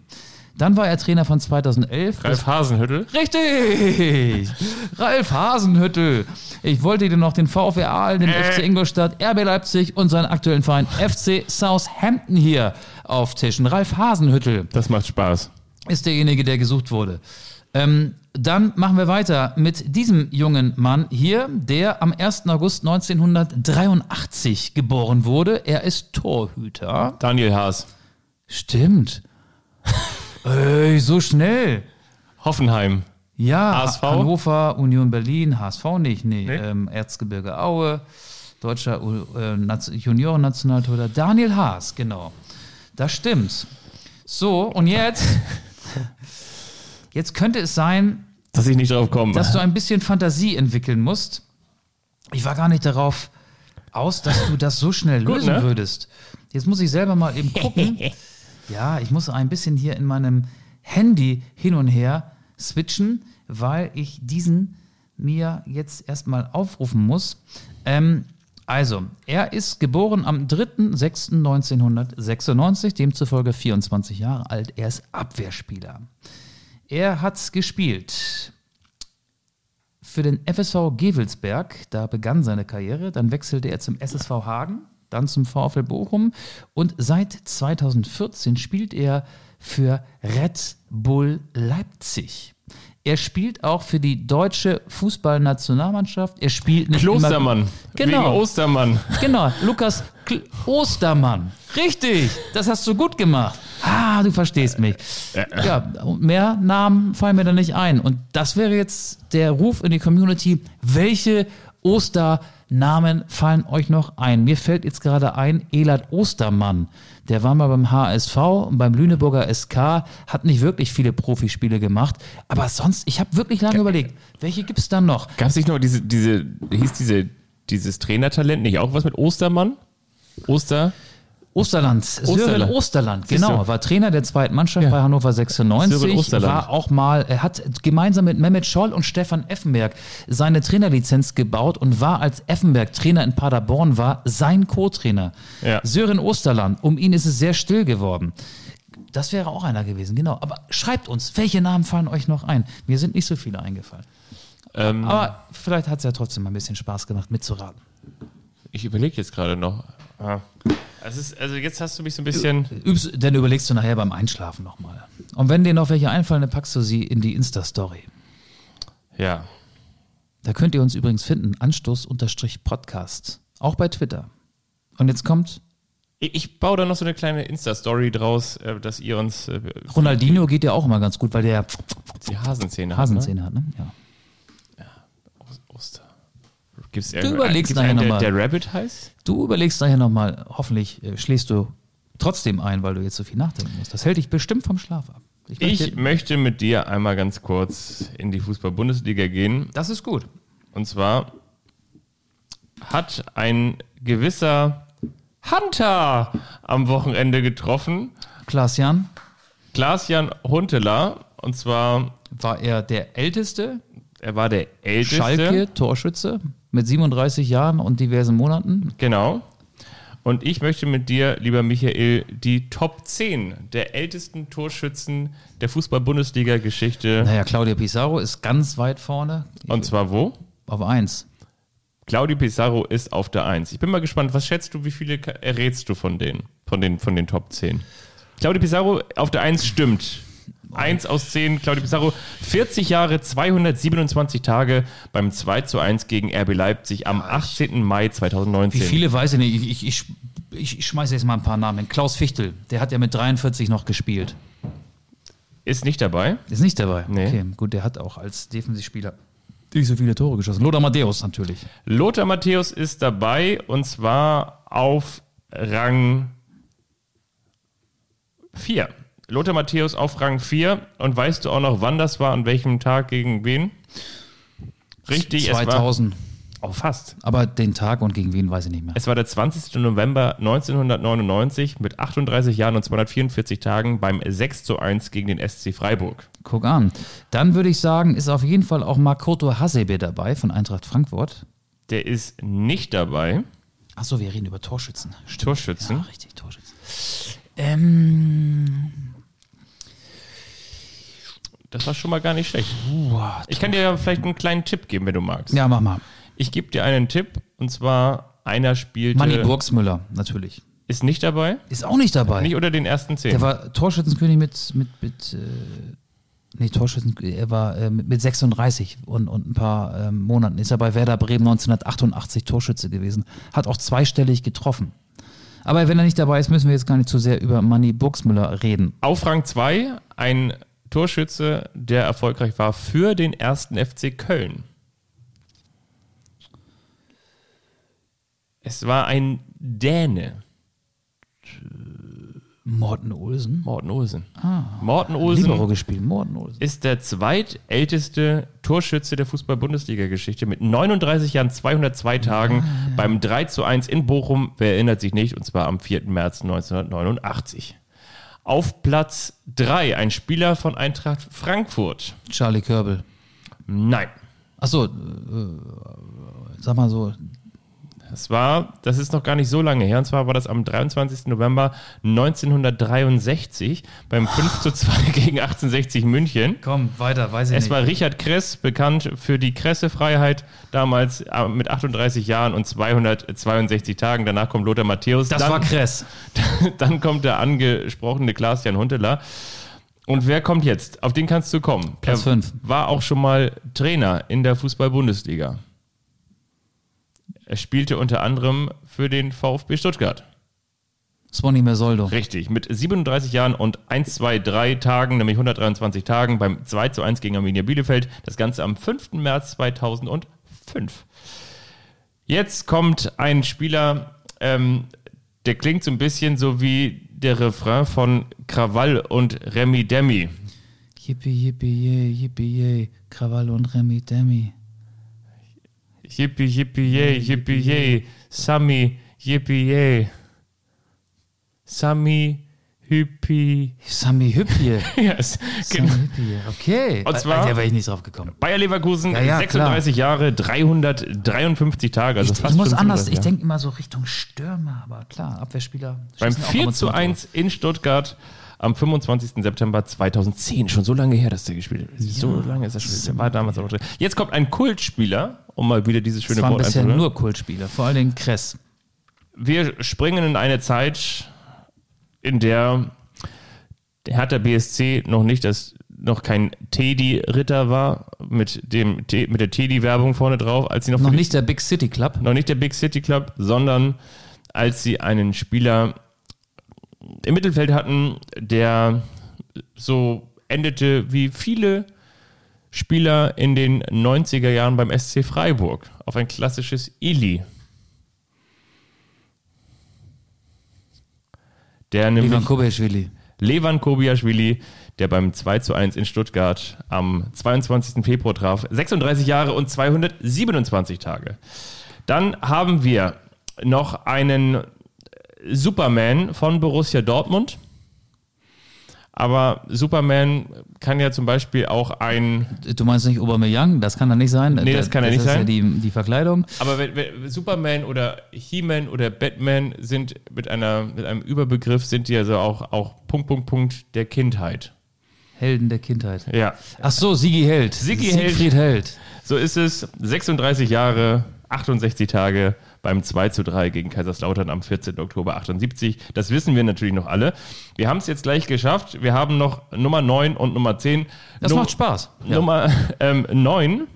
Speaker 2: Dann war er Trainer von 2011 bis
Speaker 3: Ralf Hasenhüttel.
Speaker 2: Richtig! Ralf Hasenhüttel. Ich wollte dir noch den VfR Aalen, den FC Ingolstadt, RB Leipzig und seinen aktuellen Verein FC Southampton hier auftischen. Ralf Hasenhüttel
Speaker 3: Das macht Spaß.
Speaker 2: ist derjenige, der gesucht wurde. Ähm, dann machen wir weiter mit diesem jungen Mann hier, der am 1. August 1983 geboren wurde. Er ist Torhüter.
Speaker 3: Daniel Haas.
Speaker 2: Stimmt. Ey, so schnell.
Speaker 3: Hoffenheim.
Speaker 2: Ja,
Speaker 3: HSV?
Speaker 2: Hannover, Union Berlin, HSV nicht, nee,
Speaker 3: Nee?
Speaker 2: Ähm, Erzgebirge Aue, deutscher äh, Juniorennationaltorhüter Daniel Haas, genau. Das stimmt. So, und jetzt, jetzt könnte es sein,
Speaker 3: Dass ich nicht drauf komme.
Speaker 2: dass du ein bisschen Fantasie entwickeln musst. Ich war gar nicht darauf aus, dass du das so schnell
Speaker 3: Gut,
Speaker 2: lösen
Speaker 3: ne?
Speaker 2: würdest. Jetzt muss ich selber mal eben gucken. ja, ich muss ein bisschen hier in meinem Handy hin und her switchen, weil ich diesen mir jetzt erstmal aufrufen muss. Ähm, also, er ist geboren am 3.6.1996, demzufolge 24 Jahre alt. Er ist Abwehrspieler. Er hat gespielt für den FSV Gevelsberg, da begann seine Karriere, dann wechselte er zum SSV Hagen, dann zum VfL Bochum und seit 2014 spielt er für Red Bull Leipzig. Er spielt auch für die deutsche Fußballnationalmannschaft. Er spielt nicht
Speaker 3: Klostermann.
Speaker 2: Immer, genau,
Speaker 3: Wegen Ostermann.
Speaker 2: genau. Lukas Kl Ostermann. Richtig. Das hast du gut gemacht. Ah, du verstehst mich. Ja, und mehr Namen fallen mir da nicht ein. Und das wäre jetzt der Ruf in die Community. Welche Osternamen fallen euch noch ein? Mir fällt jetzt gerade ein, Elad Ostermann. Der war mal beim HSV und beim Lüneburger SK, hat nicht wirklich viele Profispiele gemacht. Aber sonst, ich habe wirklich lange überlegt, welche gibt es dann noch?
Speaker 3: Gab es nicht noch diese, diese, hieß diese, dieses Trainertalent nicht auch was mit Ostermann? Oster?
Speaker 2: Osterland, Sören
Speaker 3: Osterland.
Speaker 2: Osterland, genau, war Trainer der zweiten Mannschaft bei Hannover 96,
Speaker 3: Sören Osterland.
Speaker 2: war auch mal, er hat gemeinsam mit Mehmet Scholl und Stefan Effenberg seine Trainerlizenz gebaut und war als Effenberg Trainer in Paderborn war sein Co-Trainer.
Speaker 3: Ja.
Speaker 2: Sören Osterland, um ihn ist es sehr still geworden. Das wäre auch einer gewesen, genau. Aber schreibt uns, welche Namen fallen euch noch ein? Mir sind nicht so viele eingefallen.
Speaker 3: Ähm,
Speaker 2: Aber vielleicht hat es ja trotzdem mal ein bisschen Spaß gemacht, mitzuraten.
Speaker 3: ich überlege jetzt gerade noch. Ah. Es ist, also jetzt hast du mich so ein bisschen.
Speaker 2: Übst, dann überlegst du nachher beim Einschlafen nochmal. Und wenn dir noch welche einfallen, dann packst du sie in die Insta-Story.
Speaker 3: Ja.
Speaker 2: Da könnt ihr uns übrigens finden, Anstoß-Podcast. Auch bei Twitter. Und jetzt kommt,
Speaker 3: Ich, ich baue da noch so eine kleine Insta-Story draus, äh, dass ihr uns äh,
Speaker 2: Ronaldinho geht ja auch immer ganz gut, weil der
Speaker 3: die Hasenzähne
Speaker 2: Hasenzähne hat, ne? Ja.
Speaker 3: Gibt's
Speaker 2: Du überlegst
Speaker 3: gibt's
Speaker 2: nachher
Speaker 3: einen, der, der Rabbit heißt?
Speaker 2: Du überlegst nachher nochmal, hoffentlich äh, schläfst du trotzdem ein, weil du jetzt so viel nachdenken musst. Das hält dich bestimmt vom Schlaf ab.
Speaker 3: Ich
Speaker 2: möchte-
Speaker 3: möchte mit dir einmal ganz kurz in die Fußball-Bundesliga gehen.
Speaker 2: das ist gut.
Speaker 3: Und zwar hat ein gewisser Hunter am Wochenende getroffen.
Speaker 2: Klaas-Jan,
Speaker 3: Klaas-Jan Huntelaar. Und zwar,
Speaker 2: war er der Älteste
Speaker 3: er war der älteste.
Speaker 2: Schalke Torschütze mit 37 Jahren und diversen Monaten.
Speaker 3: Genau. Und ich möchte mit dir, lieber Michael, die Top 10 der ältesten Torschützen der Fußball-Bundesliga-Geschichte.
Speaker 2: Naja, Claudio Pizarro ist ganz weit vorne.
Speaker 3: Und zwar wo?
Speaker 2: Auf 1.
Speaker 3: Claudio Pizarro ist auf der 1. Ich bin mal gespannt, was schätzt du, wie viele errätst du von denen, von den, von den Top 10? Claudio Pizarro auf der 1 stimmt. 1 aus 10, Claudio Pizarro, 40 Jahre, 227 Tage beim 2 zu 1 gegen RB Leipzig am 18. Mai 2019.
Speaker 2: Wie viele weiß ich nicht. Ich, ich, ich, ich, schmeiße jetzt mal ein paar Namen hin. Klaus Fichtel, der hat ja mit 43 noch gespielt.
Speaker 3: Ist nicht dabei.
Speaker 2: Ist nicht dabei.
Speaker 3: Nee.
Speaker 2: Okay, gut, der hat auch als Defensivspieler nicht so viele Tore geschossen. Lothar Matthäus natürlich.
Speaker 3: Lothar Matthäus ist dabei und zwar auf Rang 4. Lothar Matthäus auf Rang 4 und weißt du auch noch, wann das war, an welchem Tag gegen wen? Richtig,
Speaker 2: 2000.
Speaker 3: es war oh, fast.
Speaker 2: Aber den Tag und gegen wen weiß ich nicht mehr.
Speaker 3: Es war der 20. November 1999 mit 38 Jahren und 244 Tagen beim 6 zu 1 gegen den SC Freiburg.
Speaker 2: Guck an. Dann würde ich sagen, ist auf jeden Fall auch Makoto Hasebe dabei von Eintracht Frankfurt.
Speaker 3: Der ist nicht dabei.
Speaker 2: Achso, wir reden über Torschützen. Stimmt.
Speaker 3: Torschützen.
Speaker 2: Ja, richtig, Torschützen. Ähm,
Speaker 3: Das war schon mal gar nicht schlecht. Ich kann dir ja vielleicht einen kleinen Tipp geben, wenn du magst.
Speaker 2: ja, mach mal.
Speaker 3: Ich gebe dir einen Tipp und zwar einer spielte.
Speaker 2: Manni Burgsmüller, natürlich.
Speaker 3: Ist nicht dabei?
Speaker 2: Ist auch nicht dabei.
Speaker 3: Nicht unter den ersten zehn.
Speaker 2: Der war Torschützenkönig mit, mit, mit äh, nee, Torschützen, er war äh, mit, mit 36 und, und ein paar ähm, Monaten ist er bei Werder Bremen 1988 Torschütze gewesen. Hat auch zweistellig getroffen. Aber wenn er nicht dabei ist, müssen wir jetzt gar nicht zu sehr über Manni Burgsmüller reden.
Speaker 3: Auf Rang 2 ein Torschütze, der erfolgreich war für den ersten FC Köln. Es war ein Däne,
Speaker 2: Morten Olsen.
Speaker 3: Morten Olsen. Morten Olsen
Speaker 2: Libero gespielt, Morten Olsen.
Speaker 3: ist der zweitälteste Torschütze der Fußball-Bundesliga-Geschichte mit 39 Jahren, 202 Tagen beim 3 zu 1 in Bochum. Wer erinnert sich nicht? Und zwar am 4. März 1989. Auf Platz 3 ein Spieler von Eintracht Frankfurt.
Speaker 2: Charlie Körbel.
Speaker 3: Nein.
Speaker 2: Achso, äh, sag mal so,
Speaker 3: Das war, das ist noch gar nicht so lange her, und zwar war das am 23. November 1963 beim 5 zu 2 gegen 1860 München.
Speaker 2: komm, weiter, weiß ich
Speaker 3: Es
Speaker 2: nicht.
Speaker 3: war Richard Kress, bekannt für die Kressefreiheit, damals äh, mit 38 Jahren und 262 Tagen. Danach kommt Lothar Matthäus.
Speaker 2: das
Speaker 3: dann,
Speaker 2: war Kress.
Speaker 3: dann kommt der angesprochene Klaas-Jan Hunteler. Und wer kommt jetzt? Auf den kannst du kommen.
Speaker 2: Platz
Speaker 3: er
Speaker 2: fünf.
Speaker 3: war auch schon mal Trainer in der Fußball-Bundesliga. Er spielte unter anderem für den VfB Stuttgart.
Speaker 2: Swanny Mersoldo.
Speaker 3: Richtig, mit 37 Jahren und 1, 2, 3 Tagen, nämlich 123 Tagen beim 2 zu 1 gegen Arminia Bielefeld. Das Ganze am 5. März 2005. Jetzt kommt ein Spieler, ähm, der klingt so ein bisschen so wie der Refrain von Krawall und Remy Demi.
Speaker 2: Yippie, yippie, yay, yippie, yay. Krawall und Remi Demi.
Speaker 3: Yippie, yippie, yay, yippie, yay. Sammy, yippie, yay. Sammy, Hüppi.
Speaker 2: Sami Hüppie.
Speaker 3: Yes.
Speaker 2: Sami Hüppie. Okay.
Speaker 3: Und zwar-
Speaker 2: Da wäre ich nicht drauf gekommen.
Speaker 3: Bayer Leverkusen,
Speaker 2: Ja, ja,
Speaker 3: 36 Jahre, 353 Tage. Also
Speaker 2: ich,
Speaker 3: fast
Speaker 2: ich muss
Speaker 3: 35
Speaker 2: anders, ich
Speaker 3: Jahre.
Speaker 2: denke immer so Richtung Stürmer, aber klar, Abwehrspieler.
Speaker 3: Beim
Speaker 2: schießen auch ab
Speaker 3: 4
Speaker 2: und
Speaker 3: zu
Speaker 2: mal
Speaker 3: 1 in Stuttgart am 25. September 2010. Schon so lange her, dass der gespielt hat. So lange ist er schon. Der war damals auch noch drin. Jetzt kommt ein Kultspieler, um mal wieder dieses schöne
Speaker 2: Das waren
Speaker 3: Wort
Speaker 2: bisher nur Kultspieler, vor allen Dingen Kress.
Speaker 3: Wir springen in eine Zeit, in der der Hertha BSC noch nicht das noch kein Teddy-Ritter war mit dem mit der Teddy-Werbung vorne drauf, als sie noch,
Speaker 2: Noch nicht der Big City Club.
Speaker 3: noch nicht der Big City Club, sondern als sie einen Spieler im Mittelfeld hatten, der so endete wie viele Spieler in den 90er Jahren beim SC Freiburg auf ein klassisches Ili. Der nämlich
Speaker 2: Ivan Kobeschwili.
Speaker 3: Levan Kobiaschwili, der beim 2 zu 1 in Stuttgart am 22. Februar traf. 36 Jahre und 227 Tage. Dann haben wir noch einen Superman von Borussia Dortmund. Aber Superman kann ja zum Beispiel auch ein.
Speaker 2: Du meinst nicht Aubameyang? Das kann er nicht sein.
Speaker 3: Nee, das kann er nicht
Speaker 2: ist
Speaker 3: sein.
Speaker 2: Ja die, die Verkleidung.
Speaker 3: Aber wenn, wenn Superman oder He-Man oder Batman sind mit, einer, mit einem Überbegriff, sind die also auch, auch Punkt, Punkt, Punkt der Kindheit.
Speaker 2: Helden der Kindheit.
Speaker 3: Ja.
Speaker 2: Ach so, Sigi Held.
Speaker 3: Sigi Held.
Speaker 2: Siegfried Held.
Speaker 3: So ist es. 36 Jahre, 68 Tage beim 2 zu 3 gegen Kaiserslautern am 14. Oktober 78. Das wissen wir natürlich noch alle. Wir haben es jetzt gleich geschafft. Wir haben noch Nummer 9 und Nummer 10.
Speaker 2: Das
Speaker 3: Num-
Speaker 2: macht Spaß. Ja.
Speaker 3: Nummer ähm, 9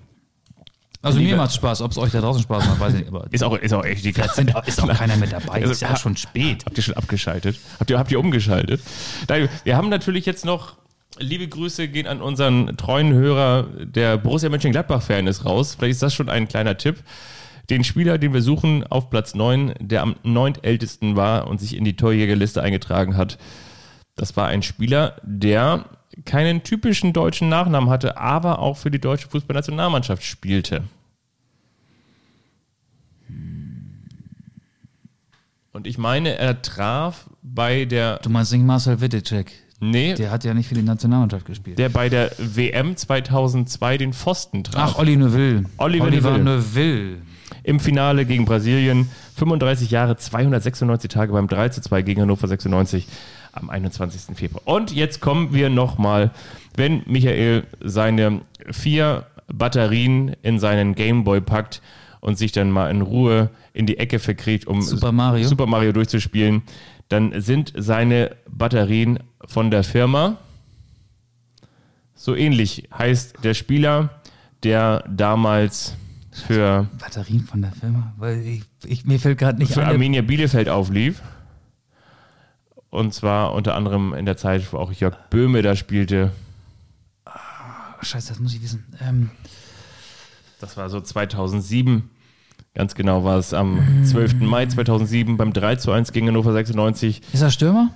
Speaker 2: Also
Speaker 3: Liebe-
Speaker 2: mir macht Spaß. Ob es euch da draußen Spaß macht, weiß ich nicht. Aber
Speaker 3: ist auch, ist auch echt die
Speaker 2: sind, ist auch keiner mit dabei.
Speaker 3: Also,
Speaker 2: ist ja schon spät.
Speaker 3: Habt ihr schon abgeschaltet? Habt ihr, habt ihr umgeschaltet? Nein, wir haben natürlich jetzt noch, liebe Grüße gehen an unseren treuen Hörer, der Borussia Mönchengladbach-Fan ist raus. Vielleicht ist das schon ein kleiner Tipp. Den Spieler, den wir suchen, auf Platz 9, der am neuntältesten war und sich in die Torjägerliste eingetragen hat, das war ein Spieler, der keinen typischen deutschen Nachnamen hatte, aber auch für die deutsche Fußballnationalmannschaft spielte. Und ich meine, er traf bei der.
Speaker 2: Du meinst nicht Marcel Wittecek?
Speaker 3: Nee, der,
Speaker 2: Der hat ja nicht für die Nationalmannschaft gespielt.
Speaker 3: bei der WM 2002 den Pfosten traf.
Speaker 2: Ach, Olli Neuville.
Speaker 3: Oliver
Speaker 2: Oliver
Speaker 3: Neuville.
Speaker 2: Neuville.
Speaker 3: Im Finale gegen Brasilien. 35 Jahre, 296 Tage beim 3 zu 2 gegen Hannover 96 am 21. Februar. Und jetzt kommen wir nochmal, wenn Michael seine vier Batterien in seinen Gameboy packt und sich dann mal in Ruhe in die Ecke verkriegt, um
Speaker 2: Super Mario.
Speaker 3: Super Mario durchzuspielen, dann sind seine Batterien von der Firma. So ähnlich heißt der Spieler, der damals für,
Speaker 2: Batterien von der Firma? Weil ich, ich, mir fällt gerade nicht
Speaker 3: für
Speaker 2: ein.
Speaker 3: Arminia Bielefeld auflief. Und zwar unter anderem in der Zeit, wo auch Jörg Böhme da spielte.
Speaker 2: Oh, Scheiße, das muss ich wissen. Ähm,
Speaker 3: Das war so 2007. Ganz genau war es am 12. Mai 2007 beim 3 zu 1 gegen Hannover 96.
Speaker 2: ist er Stürmer?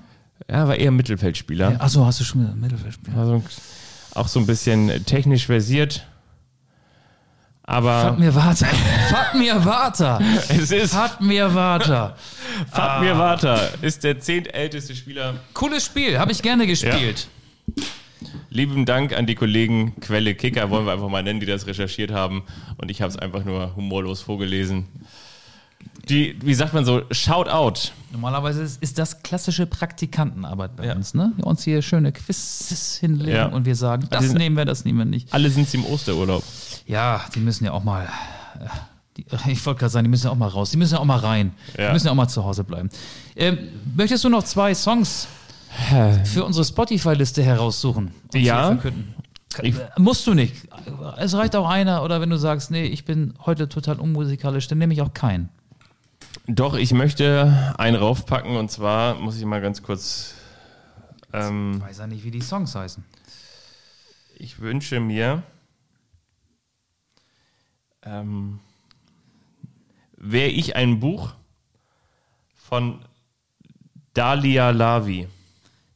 Speaker 3: Er war eher Mittelfeldspieler.
Speaker 2: Achso, hast du schon gesagt, Mittelfeldspieler.
Speaker 3: Also auch so ein bisschen technisch versiert. Aber
Speaker 2: Fahrt mir weiter. Fahrt mir weiter.
Speaker 3: es ist
Speaker 2: Fahrt mir weiter.
Speaker 3: Fatmir Vata, ist der zehntälteste Spieler.
Speaker 2: Cooles Spiel, habe ich gerne gespielt.
Speaker 3: Lieben Dank an die Kollegen Quelle Kicker, wollen wir einfach mal nennen, die das recherchiert haben. Und ich habe es einfach nur humorlos vorgelesen. Die, wie sagt man so, shout out.
Speaker 2: Normalerweise ist, ist das klassische Praktikantenarbeit bei uns, ne? Wir uns hier schöne Quizzes hinlegen
Speaker 3: Ja.
Speaker 2: und wir sagen, das
Speaker 3: Die sind-
Speaker 2: nehmen wir, das nehmen wir nicht.
Speaker 3: Alle sind sie im Osterurlaub.
Speaker 2: Ja, die müssen ja auch mal. äh, Die, ich wollte gerade sagen, die müssen ja auch mal raus. Die müssen ja auch mal rein.
Speaker 3: Ja.
Speaker 2: Die müssen ja auch mal zu Hause bleiben. Ähm, möchtest du noch zwei Songs für unsere Spotify-Liste heraussuchen? und
Speaker 3: Ja. Ich-
Speaker 2: Äh, Musst du nicht. Es reicht auch einer. Oder wenn du sagst, nee, ich bin heute total unmusikalisch, dann nehme ich auch keinen.
Speaker 3: Doch, ich möchte einen raufpacken und zwar muss ich mal ganz kurz. Ähm,
Speaker 2: Ich weiß ja nicht, wie die Songs heißen.
Speaker 3: ich wünsche mir. Ähm, Wäre ich ein Buch von Dalia Lavi.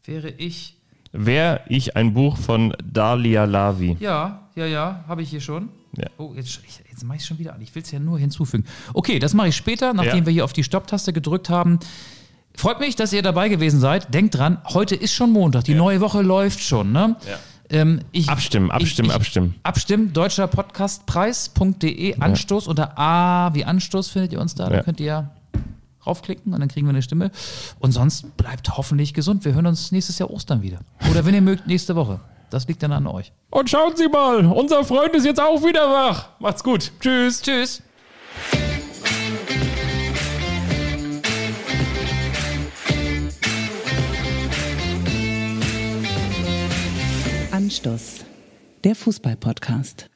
Speaker 2: Wäre ich.
Speaker 3: Wäre ich ein Buch von Dalia Lavi.
Speaker 2: Ja, ja, ja, habe ich hier schon.
Speaker 3: Ja.
Speaker 2: Oh, jetzt, jetzt mache ich schon wieder an. Ich will es ja nur hinzufügen. Okay, das mache ich später, nachdem
Speaker 3: Ja.
Speaker 2: wir hier auf die Stopptaste gedrückt haben. Freut mich, dass ihr dabei gewesen seid. Denkt dran, heute ist schon Montag. Die neue Woche läuft schon. Ne?
Speaker 3: Ja.
Speaker 2: Ähm, ich,
Speaker 3: Abstimmen, abstimmen,
Speaker 2: ich, ich,
Speaker 3: abstimmen.
Speaker 2: Abstimmen, deutscher Podcastpreis.de, Anstoß unter A wie Anstoß findet ihr uns da. Da
Speaker 3: Ja.
Speaker 2: könnt ihr raufklicken und dann kriegen wir eine Stimme. Und sonst bleibt hoffentlich gesund. Wir hören uns nächstes Jahr Ostern wieder. Oder wenn ihr mögt, nächste Woche. Das liegt dann an euch.
Speaker 3: Und schauen Sie mal, unser Freund ist jetzt auch wieder wach. Macht's gut. Tschüss.
Speaker 2: Tschüss.
Speaker 6: Anstoß, der Fußball-Podcast.